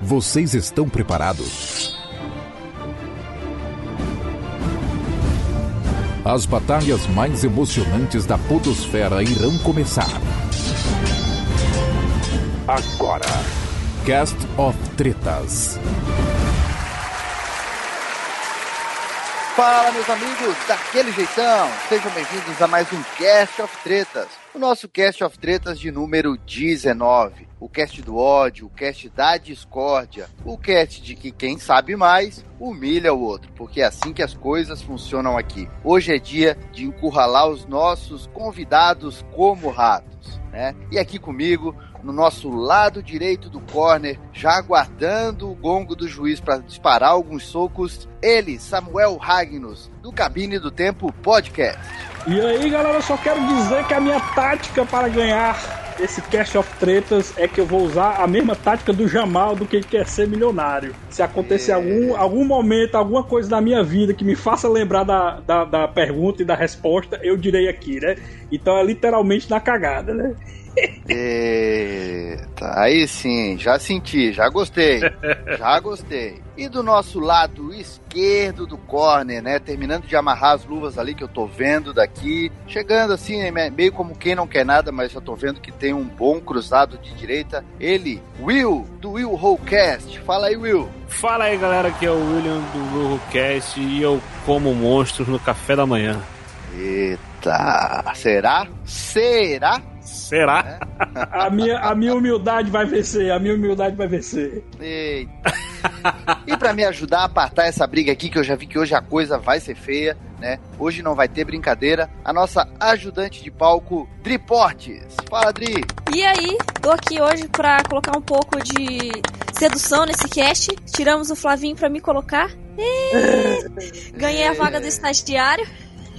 Vocês estão preparados? As batalhas mais emocionantes da Podosfera irão começar. Agora, Cast of Tretas. Fala, meus amigos, daquele jeitão! Sejam bem-vindos a mais um Cast of Tretas, o nosso Cast of Tretas de número 19. O cast do ódio, o cast da discórdia, o cast de que quem sabe mais humilha o outro, porque é assim que as coisas funcionam aqui. Hoje é dia de encurralar os nossos convidados como ratos, né? E aqui comigo, no nosso lado direito do corner, já aguardando o gongo do juiz para disparar alguns socos, ele, Samuel Ragnos, do Cabine do Tempo Podcast. E aí, galera, eu só quero dizer que a minha tática para ganhar esse Cash of Tretas é que eu vou usar a mesma tática do Jamal do que ele quer ser milionário. Se acontecer é. algum, algum momento, alguma coisa na minha vida que me faça lembrar da, da, da pergunta e da resposta, eu direi aqui, né? Então é literalmente na cagada, né? Eita, aí sim, já senti, já gostei, já gostei. E do nosso lado esquerdo do corner, né? Terminando de amarrar as luvas ali que eu tô vendo daqui. Chegando assim, né, meio como quem não quer nada, mas já tô vendo que tem um bom cruzado de direita. Ele, Will, do Will Rollcast. Fala aí, Will. Fala aí, galera, que é o William do Will Rollcast e eu como monstros no café da manhã. Eita, será? Será? Será? É. A, minha, a minha humildade vai vencer, a minha humildade vai vencer. Eita. E para me ajudar a apartar essa briga aqui, que eu já vi que hoje a coisa vai ser feia, né? Hoje não vai ter brincadeira. A nossa ajudante de palco, Dri Portes. Fala, Dri. E aí, tô aqui hoje para colocar um pouco de sedução nesse cast. Tiramos o Flavinho para me colocar. E... Ganhei a vaga do estagiário.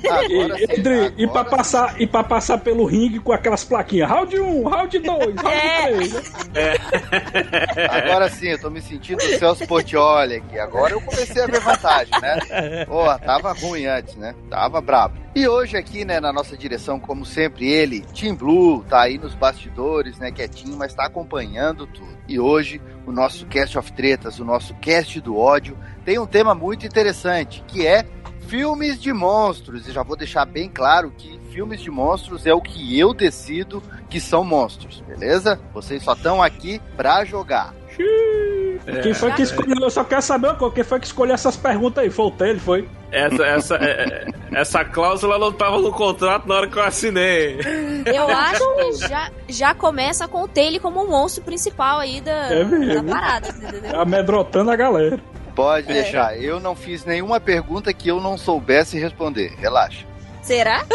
Agora e, Edri, e pra passar, e pra passar pelo ringue com aquelas plaquinhas, round 1, round 2, round é. 3. Né? É. Agora sim, eu tô me sentindo o Celso Portioli aqui. Agora eu comecei a ver vantagem, né? Pô, tava ruim antes, né? Tava brabo. E hoje aqui, né, na nossa direção, como sempre, ele, Tim Blue, tá aí nos bastidores, né, quietinho, mas tá acompanhando tudo. E hoje, o nosso Cast of Tretas, o nosso Cast do Ódio, tem um tema muito interessante, que é filmes de monstros. E já vou deixar bem claro que filmes de monstros é o que eu decido que são monstros, beleza? Vocês só estão aqui pra jogar. É. Quem foi que escolheu? Eu só quero saber quem foi que escolheu essas perguntas aí. Foi o Taylor, foi? Essa, essa, é, é, essa cláusula não estava no contrato na hora que eu assinei. Eu acho que já, já começa com o Taylor como o monstro principal aí da, é da parada, entendeu? Amedrotando a galera. Pode é. deixar. Eu não fiz nenhuma pergunta que eu não soubesse responder. Relaxa. Será?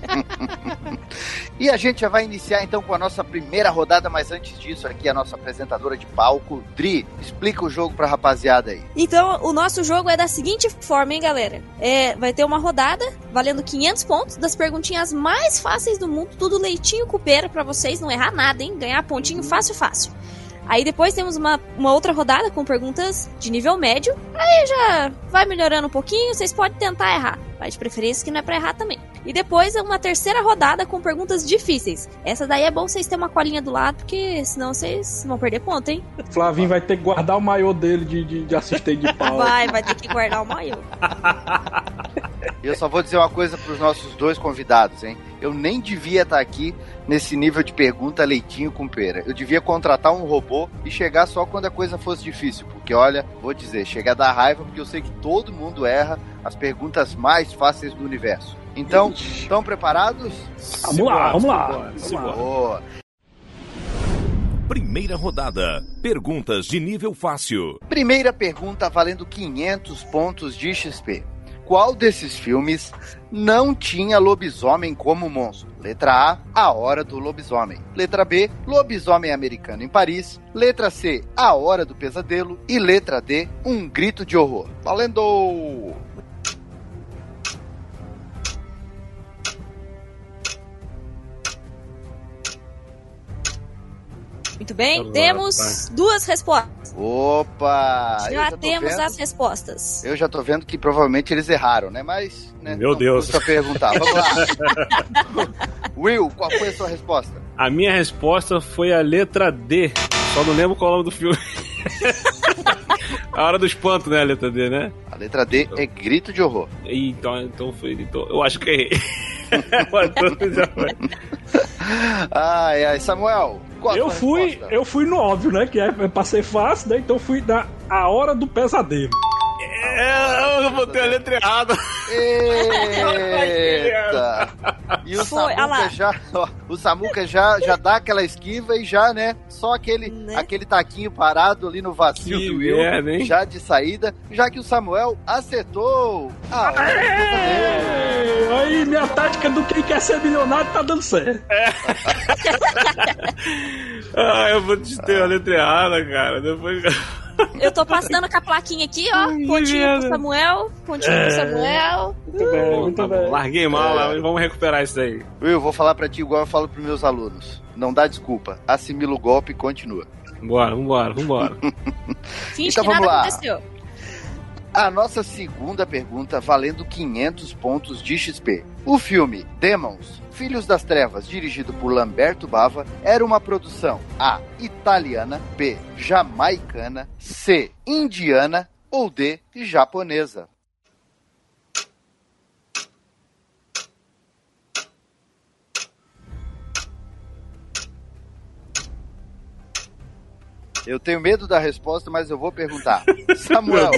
e a gente já vai iniciar então com a nossa primeira rodada, mas antes disso, aqui a nossa apresentadora de palco, Dri, explica o jogo pra rapaziada aí. Então, o nosso jogo é da seguinte forma, hein, galera? É, vai ter uma rodada valendo 500 pontos das perguntinhas mais fáceis do mundo, tudo leitinho cupeiro para vocês não errar nada, hein? Ganhar pontinho fácil, fácil. Aí depois temos uma, uma outra rodada com perguntas de nível médio. Aí já vai melhorando um pouquinho, vocês podem tentar errar. Mas de preferência que não é pra errar também. E depois é uma terceira rodada com perguntas difíceis. Essa daí é bom vocês terem uma colinha do lado, porque senão vocês vão perder ponto, hein? Flavinho vai ter que guardar o maiô dele de, de, de assistente de pau. vai, vai ter que guardar o maiô. E eu só vou dizer uma coisa pros nossos dois convidados, hein? Eu nem devia estar aqui nesse nível de pergunta leitinho com pera. Eu devia contratar um robô e chegar só quando a coisa fosse difícil. Porque, olha, vou dizer, chega a dar raiva porque eu sei que todo mundo erra as perguntas mais fáceis do universo. Então, estão preparados? Vamos lá, vamos lá. Vamos lá. Boa. Primeira rodada. Perguntas de nível fácil. Primeira pergunta valendo 500 pontos de XP. Qual desses filmes não tinha lobisomem como monstro? Letra A, A Hora do Lobisomem. Letra B, Lobisomem Americano em Paris. Letra C, A Hora do Pesadelo. E letra D, Um Grito de Horror. Valendo! Muito bem, Agora, temos vai. duas respostas. Opa! Já, já temos vendo, as respostas. Eu já tô vendo que provavelmente eles erraram, né? Mas. Né, Meu Deus. Só perguntar. Vamos lá. Will, qual foi a sua resposta? A minha resposta foi a letra D. Só não lembro qual é o nome do filme. A hora do espanto, né, a letra D, né? A letra D é grito de horror. Então, então foi. Então, eu acho que errei. Ai, ai, Samuel. Qual Eu fui, resposta? eu fui no óbvio, né? Que é pra ser fácil, né? Então fui da A Hora do Pesadelo. É, eu botei a letra errada. Eita! E o Foi, Samuca já, ó, o Samuca já, já dá aquela esquiva e já, né? Só aquele, Né? aquele taquinho parado ali no vazio Que do Will, merda, hein? já de saída, já que o Samuel acertou. Ah, aí, minha tática do quem quer ser milionário tá dando certo. Ah, eu vou te ter a letra errada, cara. Depois. Eu tô passando com a plaquinha aqui, ó. Pontinho merda. pro Samuel. Pontinho pro Samuel. Muito bem, Bom, muito tá bom. bem. Larguei mal mas vamos recuperar isso daí. Will, vou falar pra ti igual eu falo pros meus alunos. Não dá desculpa. Assimila o golpe e continua. Vambora, vambora, vambora. Finge Então que nada vamos lá. aconteceu. A nossa segunda pergunta valendo 500 pontos de XP. O filme Demons, Filhos das Trevas, dirigido por Lamberto Bava, era uma produção A. Italiana, B. Jamaicana, C. Indiana ou D. Japonesa. Eu tenho medo da resposta, mas eu vou perguntar. Samuel,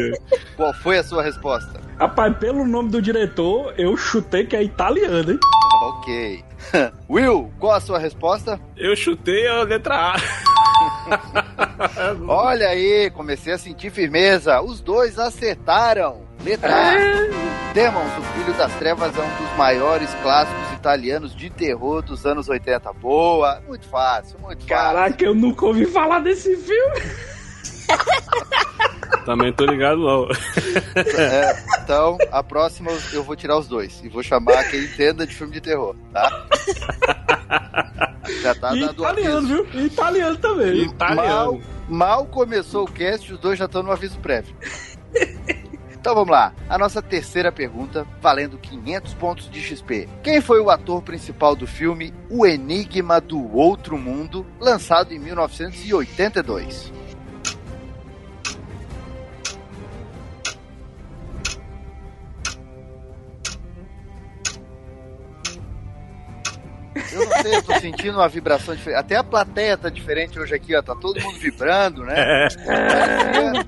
qual foi a sua resposta? Rapaz, pelo nome do diretor, eu chutei que é italiano, hein? Ok. Will, qual a sua resposta? Eu chutei a letra A. Olha aí, comecei a sentir firmeza. Os dois acertaram. Letra A. Demons, o Filho das Trevas é um dos maiores clássicos italianos de terror dos anos 80. Boa, muito fácil, muito fácil. Caraca, eu nunca ouvi falar desse filme. Também tô ligado, não. É, então, a próxima eu vou tirar os dois e vou chamar quem entenda de filme de terror, tá? Já tá E dando italiano, aviso. viu? E italiano também. Mal, Italiano. mal começou o cast, os dois já estão no aviso prévio. Então vamos lá. A nossa terceira pergunta, valendo 500 pontos de XP. Quem foi o ator principal do filme O Enigma do Outro Mundo, lançado em 1982? Eu não sei, eu tô sentindo uma vibração diferente. Até a plateia tá diferente hoje aqui, ó. Tá todo mundo vibrando, né? Parecia-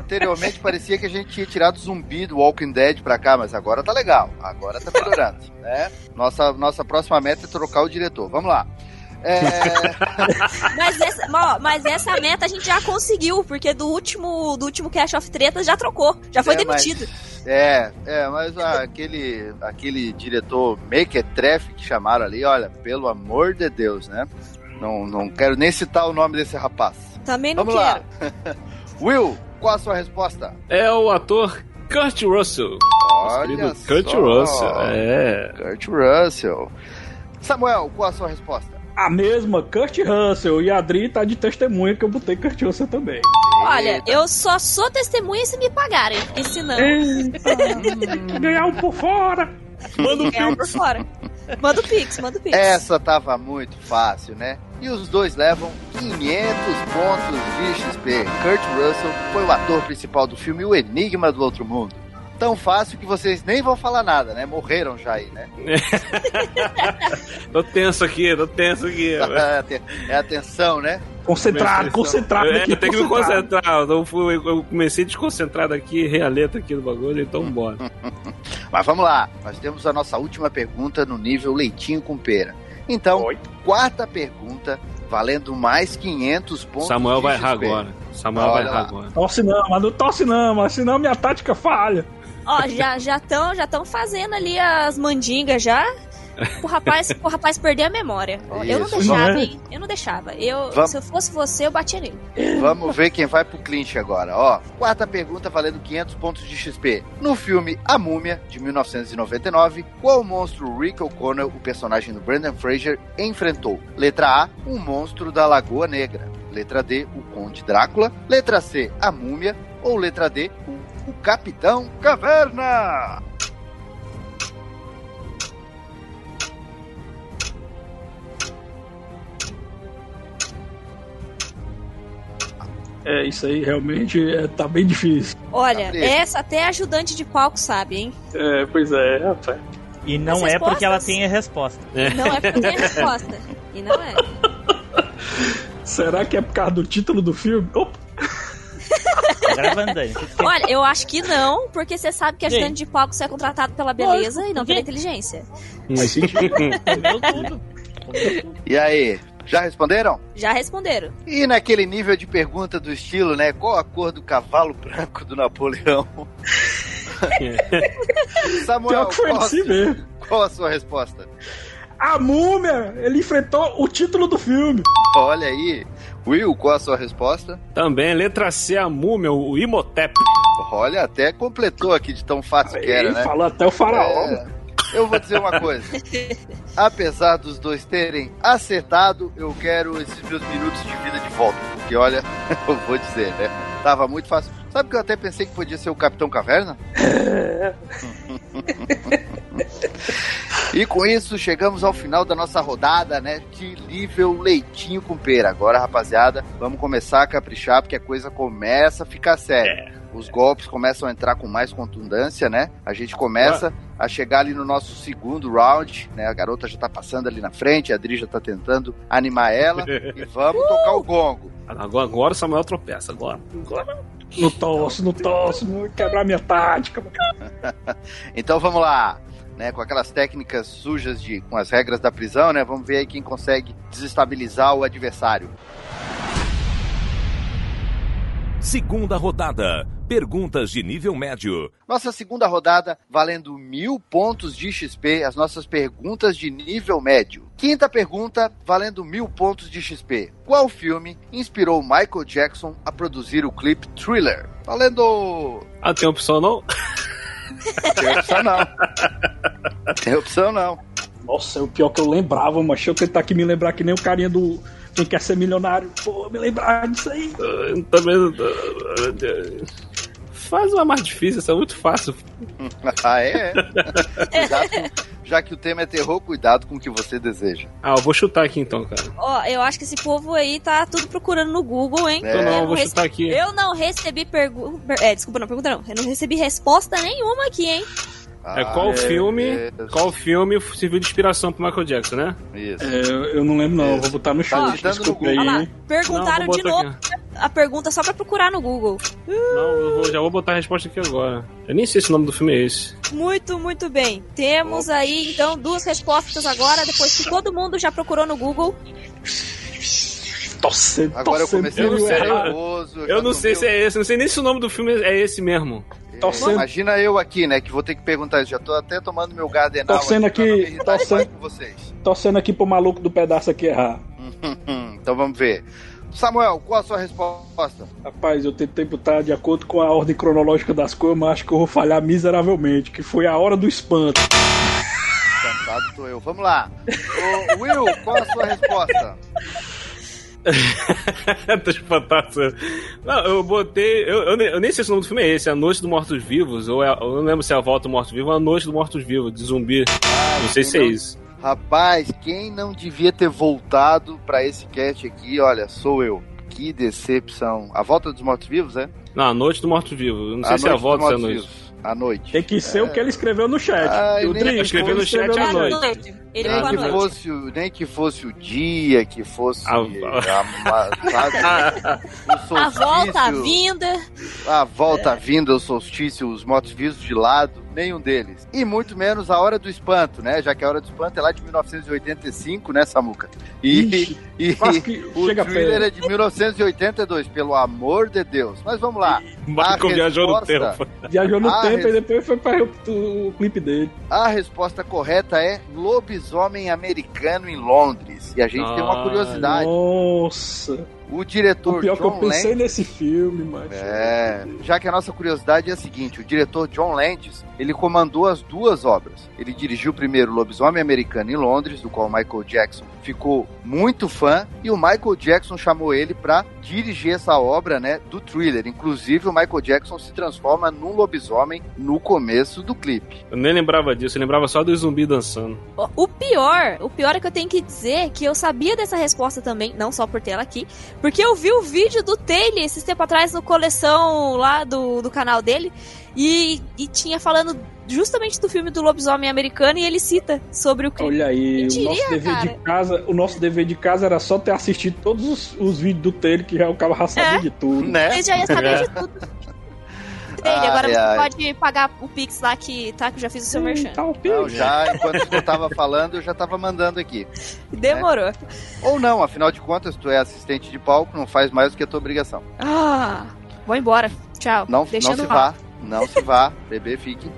anteriormente parecia que a gente tinha tirado zumbi do Walking Dead pra cá, mas agora tá legal. Agora tá melhorando, né? Nossa, nossa próxima meta é trocar o diretor. Vamos lá. É, Mas essa, ó, mas essa meta a gente já conseguiu, porque do último, do último Cash of Tretas já trocou. Já foi É, mas- demitido. É, é, mas ah, aquele, aquele diretor Mequetrefe que chamaram ali, olha, pelo amor de Deus, né? Não, não quero nem citar o nome desse rapaz. Também não Vamos quero. lá. Will, qual a sua resposta? É o ator Kurt Russell. Olha querido só. Kurt Russell. É. Kurt Russell. Samuel, qual a sua resposta? A mesma, Kurt Russell. E a Adri tá de testemunha que eu botei Kurt Russell também. Olha, Eita. eu só sou testemunha se me pagarem, porque senão Eita, ganhar um por fora. Manda o é um por fora. Manda o Pix, manda o Pix. Essa tava muito fácil, né? E os dois levam 500 pontos de XP. Kurt Russell foi o ator principal do filme O Enigma do Outro Mundo. Tão fácil que vocês nem vão falar nada, né? Morreram já aí, né? Tô tenso aqui, tô tenso aqui. é a tensão, né? Concentrado, concentrado É, aqui. tem que me concentrar. Eu, fui- eu comecei desconcentrado aqui, errei a letra aqui do bagulho, então bora. Mas vamos lá. Nós temos a nossa última pergunta no nível leitinho com pera. Então, Oi. quarta pergunta, valendo mais 500 pontos Samuel de vai errar agora. Samuel Olha vai errar lá. agora. Tosse não, mas não tosse não, mas senão minha tática falha. Ó, já já estão já tão fazendo ali as mandingas já. O rapaz, o rapaz perder a memória. Ó, eu não Isso. deixava, Não é? hein? Eu não deixava. Eu, Vamos. Se eu fosse você, eu batia nele. Vamos ver quem vai pro clinch agora, ó. Quarta pergunta valendo 500 pontos de XP. No filme A Múmia, de 1999, qual monstro Rick O'Connell, o personagem do Brandon Fraser, enfrentou? Letra A, um monstro da Lagoa Negra. Letra D, o Conde Drácula. Letra C, a Múmia. Ou letra D, o, o Capitão Caverna. É, isso aí realmente é, tá bem difícil. Olha, Tá essa até ajudante de palco sabe, hein? É, pois é, rapaz. E não é porque ela tem a resposta. Não é porque tem a resposta. E não é. Será que é por causa do título do filme? Opa, Tá gravando, bem. Olha, eu acho que não, porque você sabe que ajudante Gente. de palco você é contratado pela beleza Lógico, e não pela inteligência. faz sentido. Comeu tudo. E aí, já responderam? Já responderam. E naquele nível de pergunta do estilo, né? Qual a cor do cavalo branco do Napoleão? Samuel, qual, a sua- qual a sua resposta? A múmia, ele enfrentou o título do filme. Olha aí. Will, qual a sua resposta? Também, letra C, a múmia, o Imhotep. Olha, até completou aqui de tão fácil que era, Ele né? falou até o faraó. É, eu vou dizer uma coisa. Apesar dos dois terem acertado, eu quero esses meus minutos de vida de volta. Porque olha, eu vou dizer, né? Tava muito fácil. Sabe que eu até pensei que podia ser o Capitão Caverna? e com isso, chegamos ao final da nossa rodada, né? De nível leitinho com pera. Agora, rapaziada, vamos começar a caprichar, porque a coisa começa a ficar séria. Os golpes começam a entrar com mais contundência, né? A gente começa a chegar ali no nosso segundo round, né? A garota já tá passando ali na frente, a Adri já tá tentando animar ela. e vamos tocar o gongo. Agora, agora o Samuel tropeça. Agora. agora. No tosse, no tosse, quebrar minha tática. Então vamos lá. Né, com aquelas técnicas sujas de com as regras da prisão, né? Vamos ver aí quem consegue desestabilizar o adversário. Segunda rodada. Perguntas de nível médio. Nossa segunda rodada valendo mil pontos de XP, as nossas perguntas de nível médio. Quinta pergunta valendo mil pontos de XP. Qual filme inspirou Michael Jackson a produzir o clipe Thriller? Valendo. Ah, tem opção não? Tem opção não. Tem opção não. Nossa, é o pior que eu lembrava, mas deixa eu tentar aqui me lembrar que nem o carinha do Quem Quer Ser Milionário. Pô, me lembrar disso aí. Ah, Também. Faz uma mais difícil, isso é muito fácil. Ah, é? Cuidado com- já que o tema é terror, cuidado com o que você deseja. Ah, eu vou chutar aqui então, cara. Ó, eu acho que esse povo aí tá tudo procurando no Google, hein? É. Então não, Eu eu vou rece- chutar aqui. Eu não recebi pergunta. É, desculpa, não, pergunta não. Eu não recebi resposta nenhuma aqui, hein? É qual Ah, filme. Deus. Qual filme serviu de inspiração pro Michael Jackson, né? Isso. É, eu eu não lembro, não. Vou botar no chat. Tá digitando no Desculpa aí, Google. Olha lá, hein? perguntaram Não, de novo a pergunta só pra procurar no Google. Não, eu vou- já vou botar a resposta aqui agora. Eu nem sei se o nome do filme é esse. Muito, muito bem. Temos aí, então, duas respostas agora, depois que todo mundo já procurou no Google. Torcendo, Agora eu comecei a pelo sei, ficar errado. nervoso. Eu não sei se é esse, não sei nem se o nome do filme é esse mesmo. Torcendo. Imagina eu aqui, né, que vou ter que perguntar isso. Já tô até tomando meu Gardenal Torcendo aqui, aqui, torcendo. com vocês. Torcendo aqui pro maluco do pedaço aqui errar. então vamos ver. Samuel, qual a sua resposta? Rapaz, eu tentei botar de acordo com a ordem cronológica das coisas, mas acho que eu vou falhar miseravelmente, que foi a hora do espanto. Espantado tô eu. Vamos lá. Ô, Will, qual a sua resposta? Tô espantado. Não, eu botei. Eu, eu, nem- eu nem sei se o nome do filme é esse, é A Noite dos Mortos Vivos, ou é, eu não lembro se é A Volta do Morto Vivo ou A Noite dos Mortos Vivos, de zumbi. não sei se é não- isso. Rapaz, quem não devia ter voltado pra esse cast aqui, olha, sou eu. Que decepção. A volta dos mortos-vivos, é? Não, A Noite do Morto Vivo. Eu Não sei a se é A noite Volta dos ou se é A Noite. À noite. Tem que ser o que ele escreveu no chat. Ai, o Dri, escreveu no escreveu chat à no- noite. Ele nem que, noite. fosse, o- nem que fosse o dia, que fosse A- a, sabe, o solstício, A volta, a vinda. a volta, a vinda, o solstício, os mortos-vivos de lado, nenhum deles. E muito menos a Hora do Espanto, né? Já que a Hora do Espanto é lá de 1985, né, Samuca? E, Ixi, e que o thriller é de 1982, pelo amor de Deus. Mas vamos lá. A viajou no tempo. Viajou no tempo res- e depois foi para o, o clipe dele. A resposta correta é Lobisomem Americano em Londres. E a gente tem uma Ah, curiosidade. Nossa. O O diretor pior que eu John pensei Landis nesse filme, mas. É, já que a nossa curiosidade é a seguinte, o diretor John Landis, ele comandou as duas obras. Ele dirigiu primeiro Lobisomem Americano em Londres, do qual Michael Jackson ficou muito fã, e o Michael Jackson chamou ele para dirigir essa obra, né, do thriller. Inclusive, o Michael Jackson se transforma num lobisomem no começo do clipe. Eu nem lembrava disso, eu lembrava só do zumbi dançando. O pior, o pior é que eu tenho que dizer que eu sabia dessa resposta também, não só por ter ela aqui, porque eu vi o vídeo do Taylor esses tempos atrás no coleção lá do, do canal dele e, e tinha falando justamente do filme do lobisomem americano e ele cita sobre o crime. Olha aí, Quem o nosso, diria, dever de cara? casa, o nosso dever de casa era só ter assistido todos os, os vídeos do Taylor, que já o cara já sabia É. de tudo. Né? Ele já ia saber de tudo. Taylor, agora Ai, você ai. pode pagar o Pix lá que tá, que eu já fiz o seu merchan. Tá, o Não, Pix. já, enquanto tu tava falando, eu já tava mandando aqui. Demorou. Ou não, afinal de contas, tu é assistente de palco, não faz mais do que a tua obrigação. Ah, vou embora. Tchau. Não, não se lá. vá, não se vá, bebê, fique.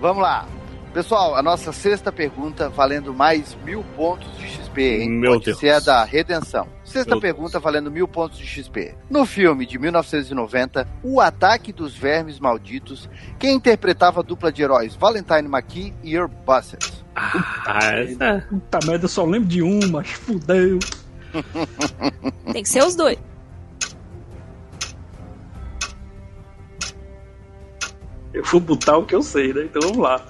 Vamos lá. Pessoal, a nossa sexta pergunta valendo mais mil pontos de XP, hein? Meu Pode Deus. ser a da redenção. Sexta Meu pergunta valendo mil pontos de XP. No filme de 1990, O Ataque dos Vermes Malditos, quem interpretava a dupla de heróis Valentine McKee e Herb Bassett? Ah, essa- Puta merda, eu só lembro de um, mas fudeu. Tem que ser os dois. Eu vou botar o que eu sei, né? Então vamos lá.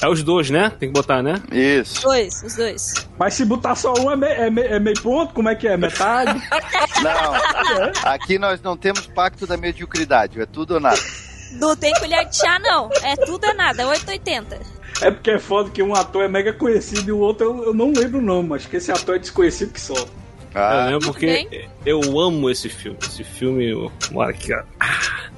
É os dois, né? Tem que botar, né? Isso. Dois, os dois. Mas se botar só um é, me- é me- é meio ponto, como é que é? Metade? Não, aqui nós não temos pacto da mediocridade, é tudo ou nada. Não tem colher de chá, não. É tudo é nada, 880. é porque é foda que um ator é mega conhecido e o outro eu, eu não lembro o nome, mas que esse ator é desconhecido que só. Eu Ah, lembro tudo porque eu amo esse filme. Esse filme, eu- mora aqui, ó.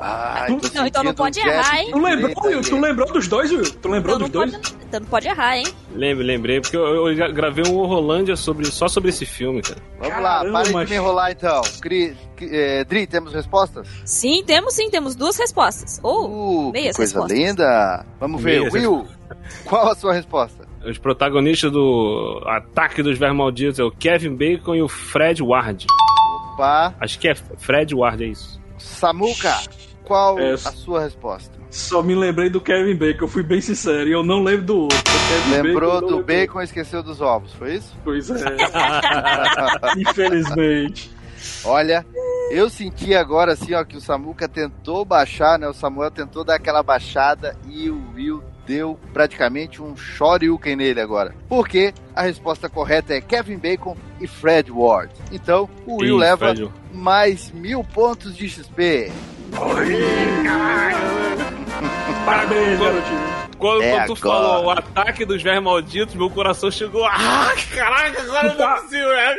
ai, tô Não, então não sentindo pode errar, de hein? Tu lembrou, Will? Tu lembrou dos dois, Will? Tu lembrou Então dos não, dois? pode, então não pode errar, hein? Lembre, lembrei, porque eu, eu gravei um Rolândia sobre, só sobre esse filme, cara. Vamos lá, para de mas- me enrolar então. Cri, eh, Dri, temos respostas? Sim, temos sim, temos duas respostas. Ou Uh, que meias coisa respostas. linda! Vamos ver, Meias Will, qual a sua resposta? Os protagonistas do Ataque dos Vermes Malditos é o Kevin Bacon e o Fred Ward. Opa, Acho que é Fred Ward, é isso. Samuca, qual É, a sua resposta? Só me lembrei do Kevin Bacon, eu fui bem sincero, e eu não lembro do outro. O Kevin Lembrou Bacon, do bacon e esqueceu dos ovos, foi isso? Pois é. Infelizmente. Olha, eu senti agora assim, ó, que o Samuca tentou baixar, né? O Samuel tentou dar aquela baixada e o Will deu praticamente um shoryuken nele agora. Porque a resposta correta é Kevin Bacon e Fred Ward. Então, o Will Ih, leva Fred. mais mil pontos de XP. Parabéns, garotinho. Quando, É quando tu agora. falou o Ataque dos Vermes Malditos, meu coração chegou. Ah, caraca, agora não Tá. é possível, né?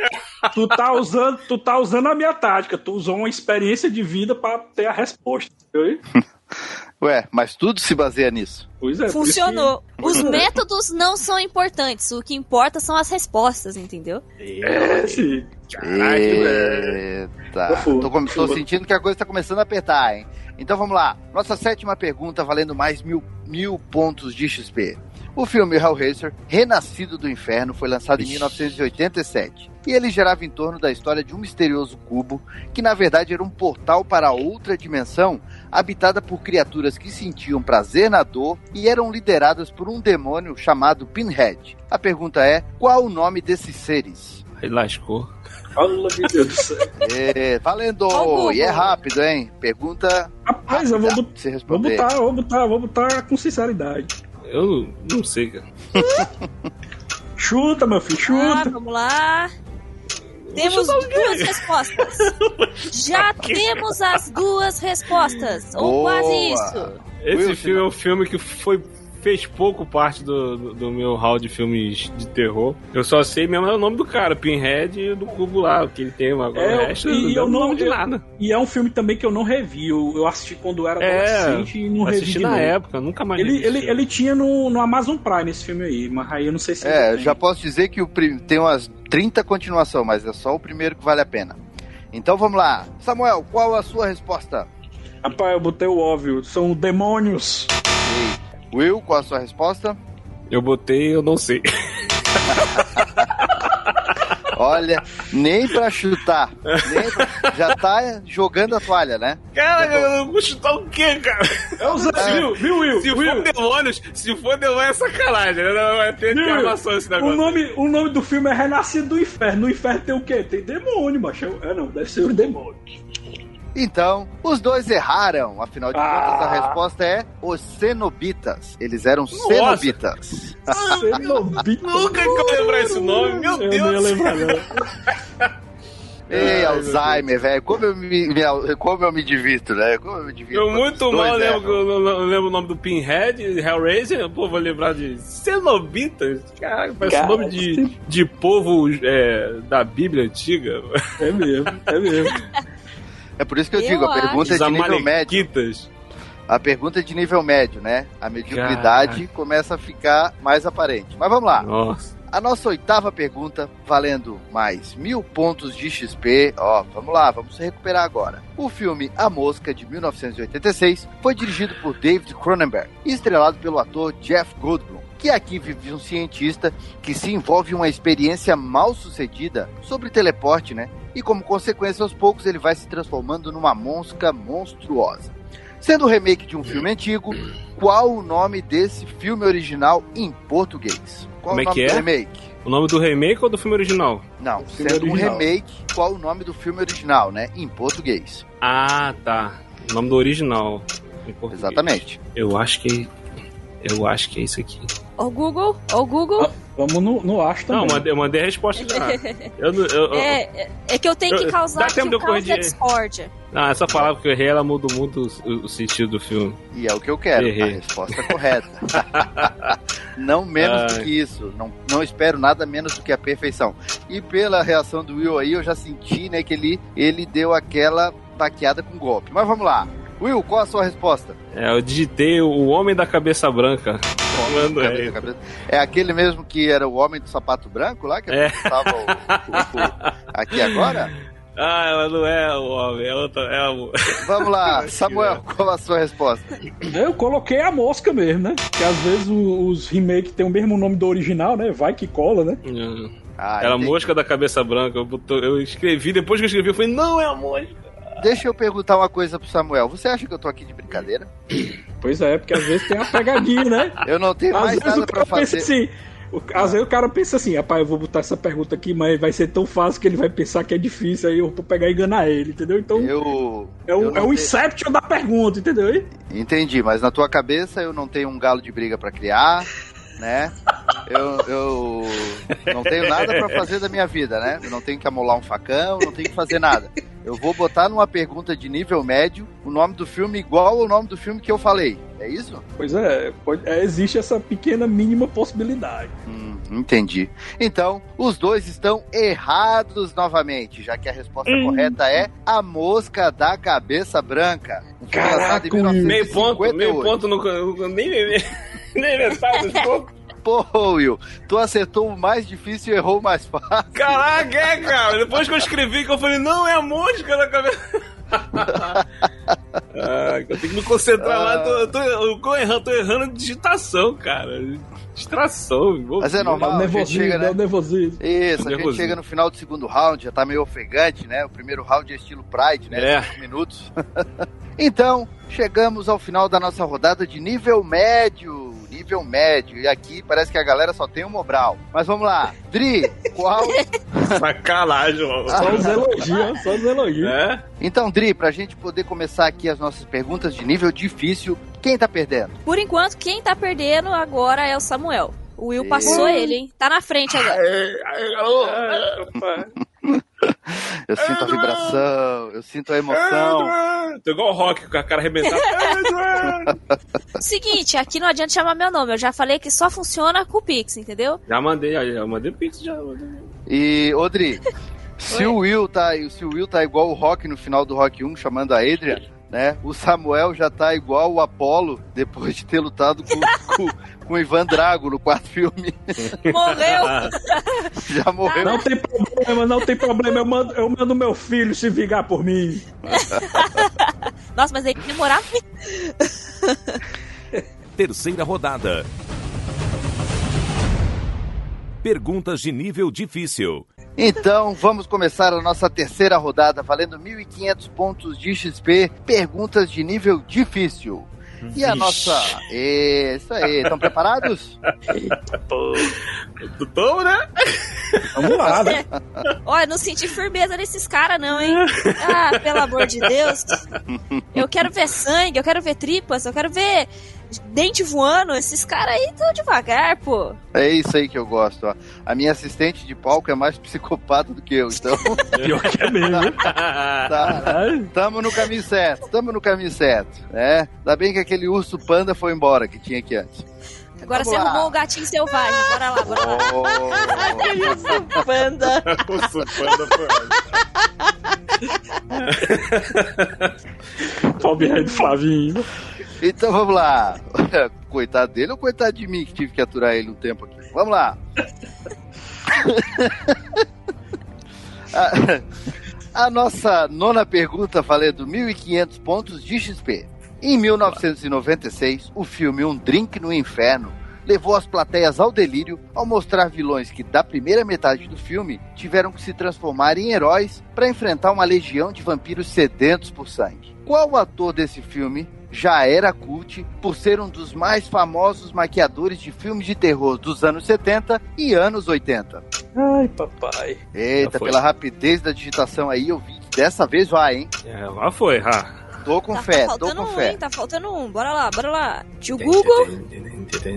Tu tá usando, tu tá usando a minha tática. Tu usou uma experiência de vida pra ter a resposta. Entendeu? Ué, mas tudo se baseia nisso. Pois é. por isso Funcionou. Os Pois é. métodos não são importantes. O que importa são as respostas, entendeu? que- É, sim. Eita. Ufa, Tô, com- tô ufa. sentindo que a coisa tá começando a apertar, hein? Então vamos lá. Nossa sétima pergunta, valendo mais mil, mil pontos de XP. O filme Hellraiser, Renascido do Inferno, foi lançado em 1987. E ele girava em torno da história de um misterioso cubo, que na verdade era um portal para outra dimensão, habitada por criaturas que sentiam prazer na dor e eram lideradas por um demônio chamado Pinhead. A pergunta é: qual o nome desses seres? Aí lascou. Fala, meu Deus do céu. É, valendo! E é rápido, hein? Pergunta Rapaz, eu vou, você vou botar, vou botar, vou botar com sinceridade. Eu não, sei, cara. Chuta, meu filho, Ah, chuta. vamos lá. Temos duas respostas. Já temos as duas respostas. Ou Boa. quase isso. Esse Wilson. filme é um filme que foi fez pouco parte do, do, do meu hall de filmes de terror. Eu só sei mesmo o nome do cara, Pinhead e do cubo lá, que ele tem uma agora. É, o resto e eu não de eu- nada. E é um filme também que eu não revi. Eu, eu assisti quando era É, adolescente e não revi Assisti de na novo. época, nunca mais Ele, ele, ele tinha no, no Amazon Prime esse filme aí, mas aí eu não sei se. É, já posso dizer que o tem umas 30 continuação, mas é só o primeiro que vale a pena. Então vamos lá. Samuel, qual a sua resposta? Rapaz, eu botei o óbvio. São demônios. E Will, qual a sua resposta? Eu botei, eu não sei. Olha, nem pra chutar. Nem pra- Já tá jogando a toalha, né? Cara, eu vou chutar o quê, cara? É o Zé, viu, viu, Will? Se Will? for demônios, se for demônio é sacanagem, né? Não vai ter informação esse O negócio. nome, o nome do filme é Renascido do Inferno. No inferno tem o quê? Tem demônio, macho. É não, deve ser o demônio. Então, os dois erraram. Afinal de contas, a Ah. resposta é os cenobitas. Eles eram cenobitas. Cenobita. Nunca que eu lembrar esse nome, meu Eu não ia Deus. lembrar, não. Ei, Ai, Alzheimer, velho. Como, eu me- como eu me divirto, né? Como eu me divirto. Eu muito mal lembro, eu lembro o nome do Pinhead, Hellraiser, pô, vou lembrar de Cenobitas. Caraca, parece Cara, nome de, de povo é, da Bíblia antiga. É mesmo, é mesmo. É por isso que eu, Eu digo, a pergunta é de nível médio. A pergunta é de nível médio, né? A mediocridade começa a ficar mais aparente. Mas vamos lá. Nossa. A nossa oitava pergunta, valendo mais mil pontos de XP. Ó, vamos lá, vamos se recuperar agora. O filme A Mosca, de 1986, foi dirigido por David Cronenberg e estrelado pelo ator Jeff Goldblum, que aqui vive um cientista que se envolve em uma experiência mal sucedida sobre teleporte, né? E como consequência, aos poucos ele vai se transformando numa mosca monstruosa. Sendo o remake de um filme antigo, qual o nome desse filme original em português? Qual Como o é nome que do é? remake? O nome do remake ou do filme original? Não, filme sendo um original. remake, qual o nome do filme original, né? Em português. Ah, tá. O nome do original. em português. Exatamente. Eu acho que. Eu acho que é isso aqui. Ó o Google, ó o Google. Vamos no, no Acho Não, também. eu mandei, eu mandei a resposta já. Eu, não- eu, eu- É, é- é que eu tenho que causar tempo de o eu caos da discórdia. Ah, essa palavra que eu errei, ela muda muito o, o sentido do filme. E é o que eu quero. Errei. A resposta correta. não menos do Ai. que isso. Não, não espero nada menos do que a perfeição. E pela reação do Will aí, eu já senti, né, que ele, ele deu aquela baqueada com golpe. Mas vamos lá. Will, qual a sua resposta? É, eu digitei o Homem da Cabeça Branca. Mano, é. É aquele mesmo que era o homem do sapato branco lá, que É. estava o, o- o- aqui agora? Ah, mas não é o homem, é outra. É o... Vamos lá, Samuel, qual a sua resposta? Eu coloquei a mosca mesmo, né? Porque às vezes os remakes têm o mesmo nome do original, né? Vai que cola, né? Ah, Era a mosca da cabeça branca. Eu, botou- eu escrevi, depois que eu escrevi, eu falei, não é a mosca. Deixa eu perguntar uma coisa pro Samuel. Você acha que eu tô aqui de brincadeira? Pois é, porque às vezes tem uma pegadinha, né? Eu não tenho Às mais nada pra fazer. assim. o- Às vezes o cara pensa assim, rapaz, eu vou botar essa pergunta aqui, mas vai ser tão fácil que ele vai pensar que é difícil, aí eu vou pegar e enganar ele, entendeu? Então Eu. é o, é o tenho- inception da pergunta, entendeu? Entendi, mas na tua cabeça eu não tenho um galo de briga pra criar, né? Eu, eu não tenho nada pra fazer da minha vida, né? Eu não tenho que amolar um facão, não tenho que fazer nada. Eu vou botar numa pergunta de nível médio o nome do filme igual ao nome do filme que eu falei. É isso? Pois é, pode- é, existe essa pequena mínima possibilidade. Hum, entendi. Então, os dois estão errados novamente, já que a resposta correta é A Mosca da Cabeça Branca. Um Caraca. Meio ponto, meio 1958. ponto, no, nem, nem, nem metade dos pontos. Pô, Will, tu acertou o mais difícil e errou o mais fácil. Caraca, é, cara. Depois que eu escrevi, que eu falei, não, é a mosca da cabeça. ah, eu tenho que me concentrar lá. Tô, eu tô, eu tô errando, tô errando digitação, cara. Distração. Mas é normal, gente nervosismo, chega, né? nervosismo. Isso, a gente chega no final do segundo round, já tá meio ofegante, né? O primeiro round é estilo Pride, né? É. Cinco minutos. então, chegamos ao final da nossa rodada de nível médio. Nível médio. E aqui parece que a galera só tem o Mobral. Mas vamos lá. Dri, qual. Sacanagem, mano. Só os elogios, só os elogios. É? Então, Dri, pra gente poder começar aqui as nossas perguntas de nível difícil, quem tá perdendo? Por enquanto, quem tá perdendo agora é o Samuel. O Will E- passou ele, hein? Tá na frente agora. Eu sinto a vibração, eu sinto a emoção. Tô igual o rock com a cara arrebentada. Seguinte, aqui não adianta chamar meu nome. Eu já falei que só funciona com o Pix, entendeu? já mandei, já mandei pix, já mandei. E, Odri, se o Will tá, se o Will tá igual o Rock no final do Rock 1, chamando a Adrian, né? O Samuel já tá igual o Apollo depois de ter lutado com, com, com o Ivan Drago no quarto filme. Morreu! Já morreu. Não tem problema, não tem problema. Eu mando, eu mando meu filho se vingar por mim. Nossa, mas aí demorar muito. Terceira rodada. Perguntas de nível difícil. Então, vamos começar a nossa terceira rodada, valendo 1.500 pontos de XP. Perguntas de nível difícil. E a nossa. Isso aí, estão preparados? Tamo, né? Vamos lá, né? Olha, não senti firmeza nesses caras, não, hein? Ah, pelo amor de Deus. Eu quero ver sangue, eu quero ver tripas, eu quero ver dente voando. Esses caras aí tão devagar, pô. É isso aí que eu gosto, ó. A minha assistente de palco é mais psicopata do que eu, então. Pior que é mesmo. tá. Tamo no caminho certo, tamo no caminho certo, né? Ainda bem que aquele urso panda foi embora que tinha aqui antes. Agora Vamos você lá. arrumou o gatinho selvagem. Bora lá, bora lá. Oh, Panda. O Supanda foi ótimo. Pobre rei do Flavinho. Então vamos lá. Coitado dele ou coitado de mim que tive que aturar ele um tempo aqui? Vamos lá. a, a nossa nona pergunta valendo 1.500 pontos de XP. Em 1996, o filme Um Drink no Inferno levou as plateias ao delírio ao mostrar vilões que, da primeira metade do filme, tiveram que se transformar em heróis para enfrentar uma legião de vampiros sedentos por sangue. Qual ator desse filme já era cult por ser um dos mais famosos maquiadores de filmes de terror dos anos 70 e anos 80? Ai, papai. Eita, pela rapidez da digitação aí, eu vi que dessa vez vai, hein? É, lá foi, ha. Tô com Tá, fé, tá tô faltando com um, fé. hein? Tá faltando um. Bora lá, bora lá. Tio Google.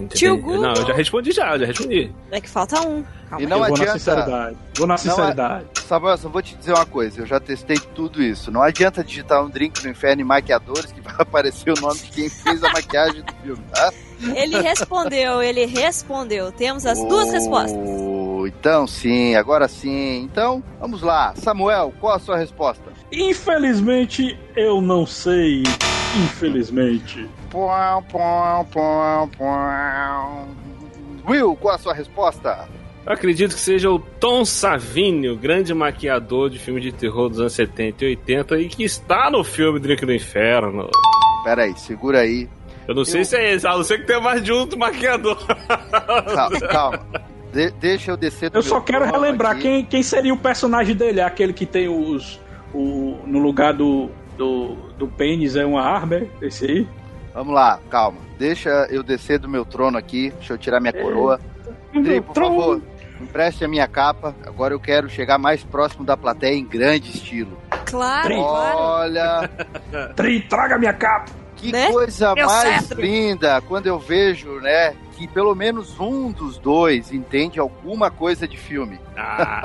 Tio Google. Não, eu já respondi já, eu já respondi. É que falta um. Calma E aí. não eu vou na adianta- sinceridade. Vou na sinceridade. Samuel, só vou te dizer uma coisa, eu já testei tudo isso. Não adianta digitar um drink no inferno e maquiadores que vai aparecer o nome de quem fez a maquiagem do filme, tá? Ele respondeu, ele respondeu. Temos as duas Oh, respostas. Então sim, agora sim. Então, vamos lá. Samuel, qual a sua resposta? Infelizmente, eu não sei. Infelizmente. Pão, pão, pão, pão. Will, qual a sua resposta? Eu acredito que seja o Tom Savini, o grande maquiador de filmes de terror dos anos 70 e 80 e que está no filme Drink no Inferno. Pera aí, segura aí. Eu não sei se é esse, a não ser que tenha mais de um maquiador. Calma, calma. De- deixa eu descer do Eu só quero relembrar aqui. quem, quem seria o personagem dele, aquele que tem os. O, no lugar do, do, do pênis é uma arma, é? Esse aí? Vamos lá, calma. Deixa eu descer do meu trono aqui. Deixa eu tirar minha coroa. Tri, por favor, empreste a minha capa. Agora eu quero chegar mais próximo da plateia em grande estilo. Claro, claro. Olha, Tri, traga minha capa! que Né? coisa Meu mais cetro. linda quando eu vejo, né, que pelo menos um dos dois entende alguma coisa de filme. Ah,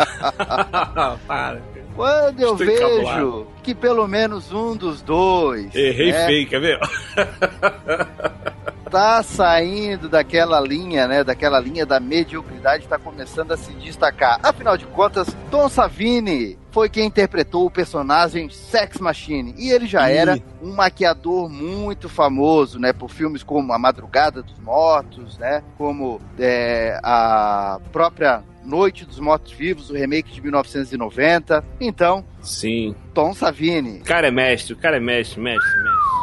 para. Quando eu Estou vejo encabulado. que pelo menos um dos dois Errei né, feio, quer ver? tá saindo daquela linha, né? Daquela linha da mediocridade, tá começando a se destacar. Afinal de contas, Tom Savini foi quem interpretou o personagem Sex Machine. E ele já era um maquiador muito famoso, né? Por filmes como A Madrugada dos Mortos, né? Como é, a própria Noite dos Mortos Vivos, o remake de 1990. Então, Sim. Tom Savini. O cara é mestre, o cara é mestre, mestre, mestre.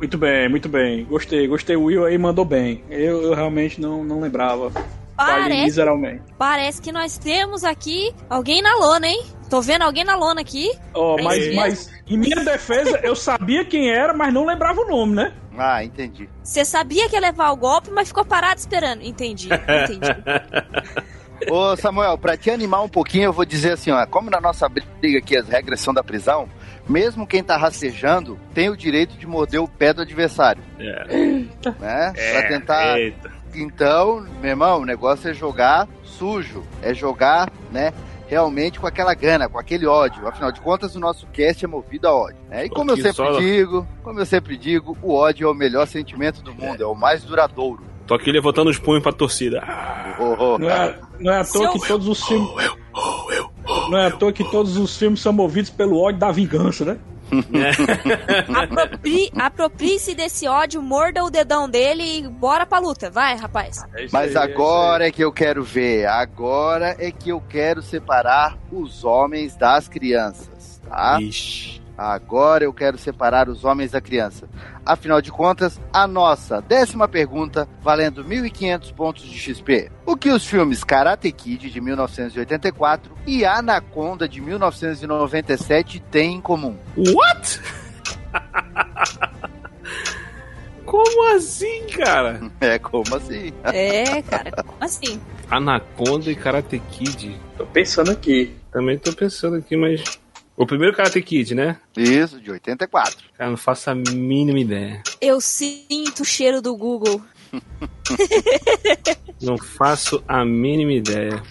Muito bem, muito bem. Gostei, gostei. O Will aí mandou bem. Eu, eu realmente não, não lembrava. Parece, miseralmente. parece que nós temos aqui alguém na lona, hein? Tô vendo alguém na lona aqui. Ó, É mas, mas, em minha defesa, eu sabia quem era, mas não lembrava o nome, né? Ah, entendi. Você sabia que ia levar o golpe, mas ficou parado esperando. Entendi, entendi. Ô Samuel, pra te animar um pouquinho, eu vou dizer assim, ó, como na nossa briga aqui as regras são da prisão, mesmo quem tá rastejando tem o direito de morder o pé do adversário, É. né? É, pra tentar. Eita. Então, meu irmão, o negócio é jogar sujo, é jogar, né? Realmente com aquela gana, com aquele ódio. Afinal de contas, o nosso cast é movido a ódio. Né? E como eu sempre só- digo, como eu sempre digo, o ódio é o melhor sentimento do mundo, é, o mais duradouro. Tô aqui levantando os punhos pra torcida. Oh, oh. Não é, não é à toa Seu- que todos os filmes. Não é à toa que todos os filmes são movidos pelo ódio da vingança, né? Apropri- Aproprie-se desse ódio, morda o dedão dele e bora pra luta. Vai, rapaz. É Mas aí, é agora é que eu quero ver, agora é que eu quero separar os homens das crianças, tá? Ixi. Agora eu quero separar os homens da criança. Afinal de contas, a nossa décima pergunta, valendo 1.500 pontos de XP. O que os filmes Karate Kid de 1984 e Anaconda de 1997 têm em comum? What? Como assim, cara? É, como assim? É, cara, como assim? Anaconda e Karate Kid. Tô pensando aqui. Também tô pensando aqui, mas. O primeiro Karate Kid, né? Isso, de 84. Cara, não faço a mínima ideia. Eu sinto o cheiro do Google. Não faço a mínima ideia.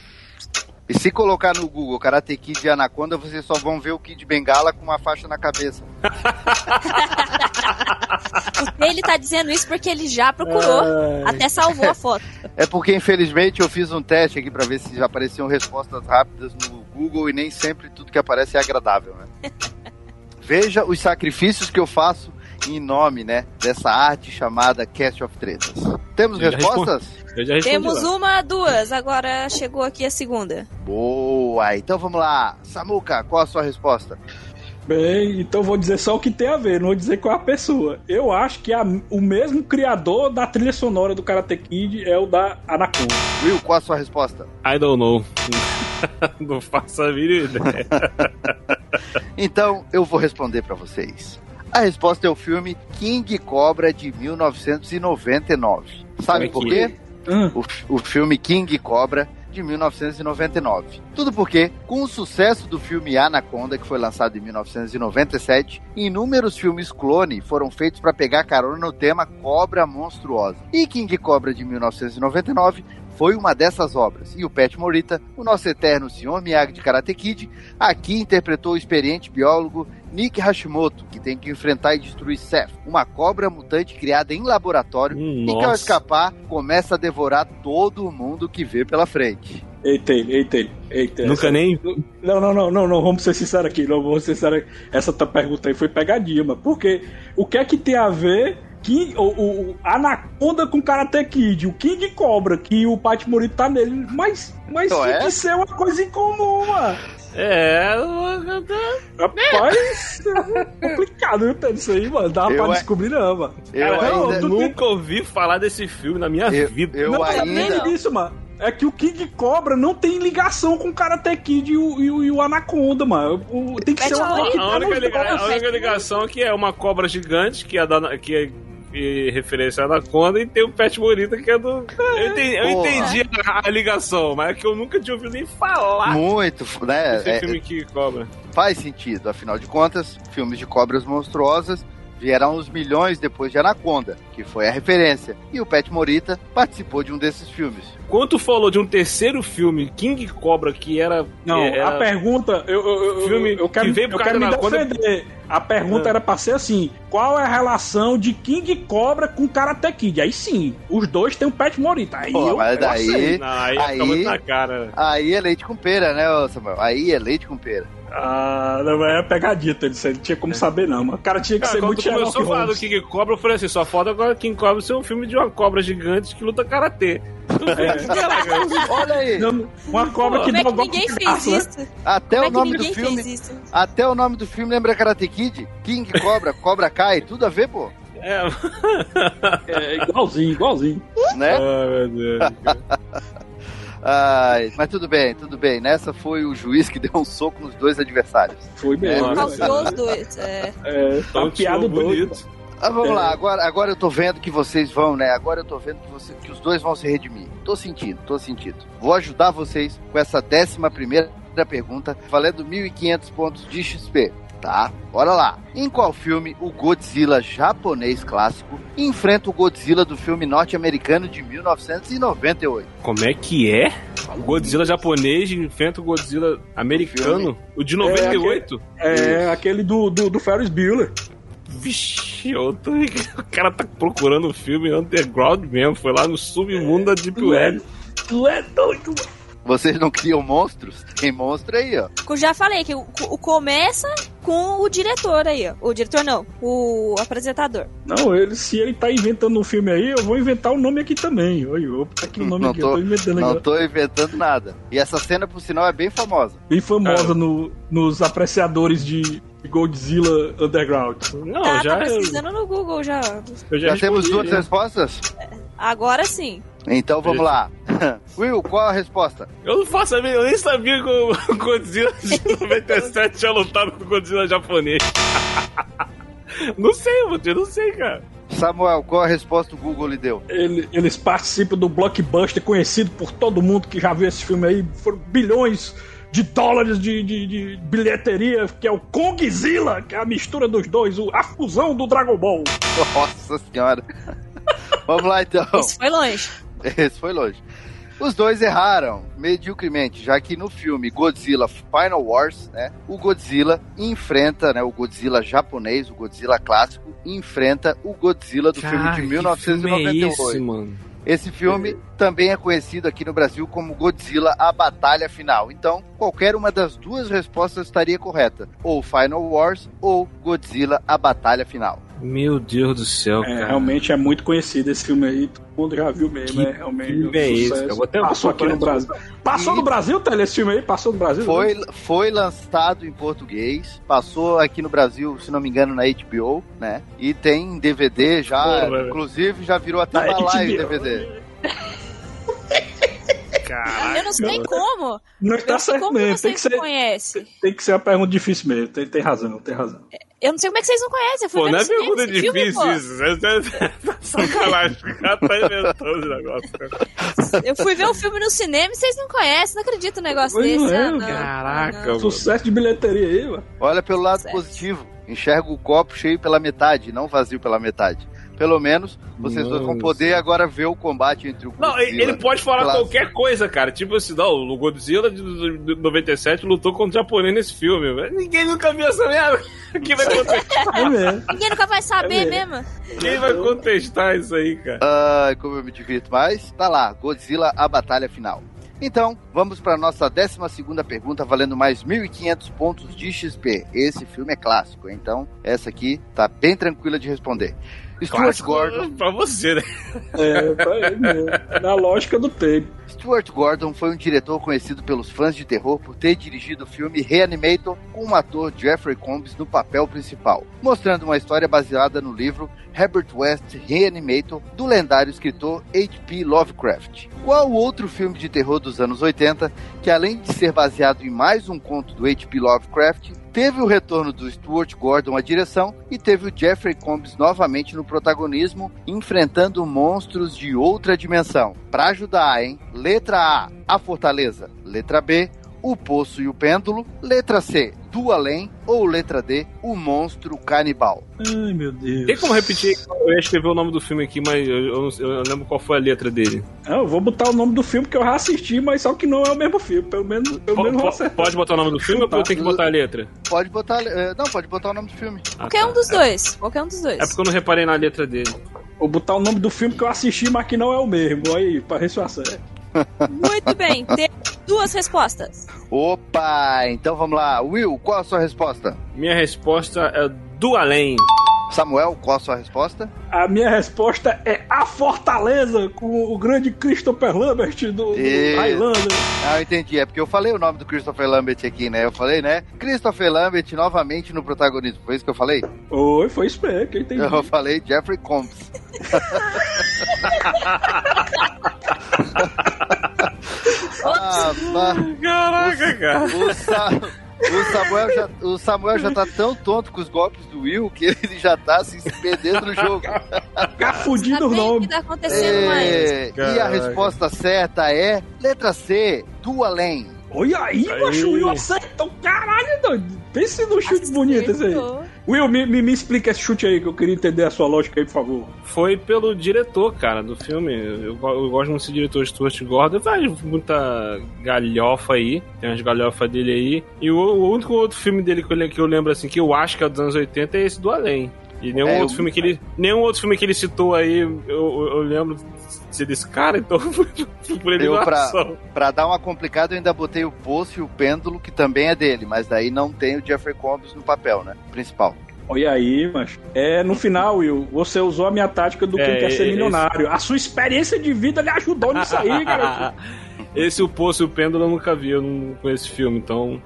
E se colocar no Google Karate Kid e Anaconda, vocês só vão ver o Kid Bengala com uma faixa na cabeça. Ele tá dizendo isso porque ele já procurou, Ai. até salvou a foto. É porque, infelizmente, eu fiz um teste aqui pra ver se já apareciam respostas rápidas no Google e nem sempre tudo que aparece é agradável, né? Veja os sacrifícios que eu faço em nome, né, dessa arte chamada Cast of Tretas. Temos Eu já respostas? Eu já respondi Temos lá. uma, duas, agora chegou aqui a segunda. Boa! Então vamos lá. Samuca, qual a sua resposta? Bem, então vou dizer só o que tem a ver, não vou dizer qual é a pessoa. Eu acho que a- o mesmo criador da trilha sonora do Karate Kid é o da Anaconda. Will, qual a sua resposta? I don't know. não faço a mínima ideia. Então, eu vou responder pra vocês. A resposta é o filme King Cobra de 1999. Sabe por é que quê? Hum, O, o filme King Cobra de 1999. Tudo porque, com o sucesso do filme Anaconda, que foi lançado em 1997, inúmeros filmes clone foram feitos para pegar carona no tema Cobra Monstruosa. E King Cobra de 1999 foi uma dessas obras. E o Pat Morita, o nosso eterno Sr. Miyagi de Karate Kid, aqui interpretou o experiente biólogo Nick Hashimoto, que tem que enfrentar e destruir Seth, uma cobra mutante criada em laboratório e que ao Nossa. escapar começa a devorar todo mundo que vê pela frente. eita eita eita Nunca essa- nem. Não, não, não, não, não, vamos ser sinceros aqui, não vamos ser sinceros. Essa tua pergunta aí foi pegadinha, mano. Porque o que é que tem a ver que o, o- o Anaconda com Karate Kid, o King Cobra, que o Pat Morita tá nele, mas, mas Então tinha é? que ser uma coisa em comum, mano. É. Rapaz, é complicado, viu, Pedro? Isso aí, mano. Dava Eu pra é- descobrir, não, mano. Eu Cara, ainda. tu- nunca ouvi falar desse filme na minha Eu, vida. eu não, ainda. além disso, mano. É que o King Cobra não tem ligação com o Karate Kid e o, e o, e o Anaconda, mano. O- tem que Pet ser uma que. A tá única, nos liga- dois. a única ligação aqui é uma cobra gigante, que é da. Que é e referência à Anaconda, e tem o Pet Morita, que é do. Eu entendi, eu entendi a, a ligação, mas é que eu nunca tinha ouvido nem falar Muito, né? desse É, filme que cobra. faz sentido, afinal de contas, filmes de cobras monstruosas vieram uns milhões depois de Anaconda, que foi a referência. E o Pat Morita participou de um desses filmes. Quando tu falou de um terceiro filme, King Cobra, que era. Não, era- a pergunta, eu, eu, eu- Filme eu quero, que veio por eu quero me da Anaconda- defender. A pergunta Ah. era pra ser assim: qual é a relação de King Cobra com Karate Kid? Aí sim, os dois têm o Pet Morita. Aí Pô, eu, mas eu daí-. Não, aí, Aí- na cara. Aí é leite com pera, né, Samuel? Aí é leite com pera. Ah, não, é Pedro. Você não tinha como saber, não. Mano. O cara tinha que Cara, ser quando muito tu começou a Sherlock falar do Holmes. King Cobra, eu falei assim: só falta agora King Cobra ser um filme de uma cobra gigante que luta karatê. Caraca, Olha aí, Não, uma cobra que Como é dá que golpe ninguém de fez graça, né? isso? até Como o é que nome do ninguém filme, fez isso? até o nome do filme lembra Karate Kid? King Cobra, Cobra Kai, tudo a ver, pô, é. É igualzinho, igualzinho. né? Ai, meu Deus. Ai, mas tudo bem, tudo bem. Nessa foi o juiz que deu um soco nos dois adversários. Foi mesmo. É, Causou os dois. É. É, tá uma piada tio, doida. bonito. Ah, vamos É. lá, agora, agora eu tô vendo que vocês vão, né? Agora eu tô vendo que, você, que os dois vão se redimir. Tô sentindo, tô sentindo. Vou ajudar vocês com essa décima primeira pergunta, valendo 1.500 pontos de XP. Tá, bora lá. Em qual filme o Godzilla japonês clássico enfrenta o Godzilla do filme norte-americano de 1998? Como é que é? O Godzilla japonês enfrenta o Godzilla americano? O de 98? É Isso. aquele do, do, do Ferris Bueller. Vixe, eu tô... o cara tá procurando o filme underground mesmo. Foi lá no submundo da Deep Web. Tu é doido, mano. Vocês não criam monstros? Tem monstro aí, ó. Eu já falei que o, o começa com o diretor aí, ó. O diretor não, o apresentador. Não, ele, se ele tá inventando um filme aí, eu vou inventar o nome aqui também. Vou botar aqui o nome Não aqui, tô- eu tô inventando Não aqui. tô inventando nada. E essa cena, por sinal, é bem famosa. Bem famosa Cara. no, nos apreciadores de Godzilla Underground. Não, tá, já, tá pesquisando no Google já. eu já, Já temos duas né? respostas? Agora sim. Então vamos lá. Will, qual a resposta? Eu não faço a mínima, eu nem sabia que o Godzilla de 97 tinha lutado com o Godzilla japonês. Não sei, eu não sei, cara. Samuel, qual a resposta o Google lhe deu? Ele- eles participam do blockbuster conhecido por todo mundo que já viu esse filme aí. Foram bilhões de dólares de, de- de bilheteria, que é o Kongzilla, que é a mistura dos dois, o- a fusão do Dragon Ball. Nossa senhora. Vamos lá então. Isso foi longe. Esse foi longe. Os dois erraram mediocremente, já que no filme Godzilla Final Wars, né, o Godzilla enfrenta, né, o Godzilla japonês, o Godzilla clássico, enfrenta o Godzilla do filme de Cara, que filme é 1998. esse, mano? Esse filme também é conhecido aqui no Brasil como Godzilla A Batalha Final. Então, qualquer uma das duas respostas estaria correta. Ou Final Wars ou Godzilla A Batalha Final. Meu Deus do céu, É, cara. realmente é muito conhecido esse filme aí. Todo mundo já viu mesmo, Que é realmente. filme um é esse, cara? Vou até- Passou aqui no Brasil. Passou E- no Brasil, Tele, esse filme aí? Passou no Brasil? Foi, foi lançado em português, passou aqui no Brasil, se não me engano, na HBO, né? E tem DVD já, inclusive já virou até Na uma live. DVD. Caralho. Eu não sei como. Não Eu está certo como mesmo. Tem que, ser, não conhecem. tem que ser uma pergunta difícil mesmo. Tem, tem razão, tem razão. Eu não sei como é que vocês não conhecem. Eu fui Pô, ver não no é pergunta esse filme, difícil pô. isso. Sacanagem. O cara tá inventando o negócio. Eu fui ver o filme no cinema e vocês não conhecem. Não acredito um negócio Pois desse. não é, ah, não. Caraca, não. mano. Sucesso de bilheteria aí, mano. Olha pelo lado Certo. positivo, enxerga o copo cheio pela metade, não vazio pela metade. Pelo menos vocês dois vão Nossa. poder agora ver o combate entre o Não, Godzilla. ele pode falar Clássico. qualquer coisa, cara. Tipo assim, não, o Godzilla de de 97 lutou contra o japonês nesse filme. velho. Ninguém nunca viu essa merda. Quem vai contestar, É mesmo. Ninguém nunca vai saber É mesmo. quem vai contestar isso aí, cara? Ai, como eu me divirto mais. Tá lá, Godzilla, a batalha final. Então, vamos para nossa 12 segunda pergunta, valendo mais 1.500 pontos de XP. Esse filme é clássico, então essa aqui tá bem tranquila de responder. Stuart Gordon, Pra você, né? É, pra ele mesmo. Na lógica do tempo. Stuart Gordon foi um diretor conhecido pelos fãs de terror por ter dirigido o filme Reanimator com o ator Jeffrey Combs no papel principal, mostrando uma história baseada no livro Herbert West Reanimator do lendário escritor H.P. Lovecraft. Qual outro filme de terror dos anos 80 que, além de ser baseado em mais um conto do H.P. Lovecraft, teve o retorno do Stuart Gordon à direção e teve o Jeffrey Combs novamente no protagonismo, enfrentando monstros de outra dimensão. Pra ajudar, hein? Letra A, a Fortaleza. Letra B, o Poço e o Pêndulo. Letra C, do Além. Ou letra D, o Monstro Canibal. Ai, meu Deus. Tem como repetir? Eu ia escrever o nome do filme aqui, mas eu, eu eu não lembro qual foi a letra dele. Ah, eu vou botar o nome do filme que eu já assisti, mas só que não é o mesmo filme. Pelo menos, pelo Po- menos po- pode botar o nome do filme ou eu tenho que botar a letra? Pode botar. eh, Não, pode botar o nome do filme. Ah, Qualquer tá. um dos dois. Qualquer um dos dois. É porque eu não reparei na letra dele. Vou botar o nome do filme que eu assisti, mas que não é o mesmo. Aí, pra acerto. Muito bem. Tem duas respostas. Opa! Então vamos lá. Will, qual a sua resposta? Minha resposta é do além. Samuel, qual a sua resposta? A minha resposta é A Fortaleza, com o grande Christopher Lambert do. Highlander. Ah, eu entendi. É porque eu falei o nome do Christopher Lambert aqui, né? Eu falei, né? Christopher Lambert novamente no protagonismo. Foi isso que eu falei? Oi, foi isso mesmo, que eu entendi. Eu falei Jeffrey Combs. ah. Caraca, cara. O, Sa- o Samuel já, o Samuel já tá tão tonto com os golpes do Will que ele já tá se perdendo no jogo. Ficar fudido o nome. que tá acontecendo mais? É, e a resposta certa é letra C, do além. Olha aí, Aí. macho, o Will acertou. Caralho, doido. Pense no chute bonito esse aí. Will, me, me, me explica esse chute aí, que eu queria entender a sua lógica aí, por favor. Foi pelo diretor, cara, do filme. Eu, eu gosto muito desse diretor Stuart Gordon. Faz muita galhofa aí. Tem umas galhofas dele aí. E o, o único outro filme dele que eu, que eu lembro, assim, que eu acho que é dos anos 80 é esse do Além. E nenhum É, outro eu- filme que ele. Nenhum outro filme que ele citou aí, eu, eu, lembro ser desse cara, então fui por Eu, pra, pra dar uma complicada, eu ainda botei o Poço e o Pêndulo, que também é dele, mas daí não tem o Jeffrey Combs no papel, né? Principal. Olha aí, macho. É, no final, Will, você usou a minha tática do É, quem quer ser esse- milionário. A sua experiência de vida lhe ajudou nisso aí, cara. Esse O Poço e o Pêndulo eu nunca vi, eu não conheço esse filme, então.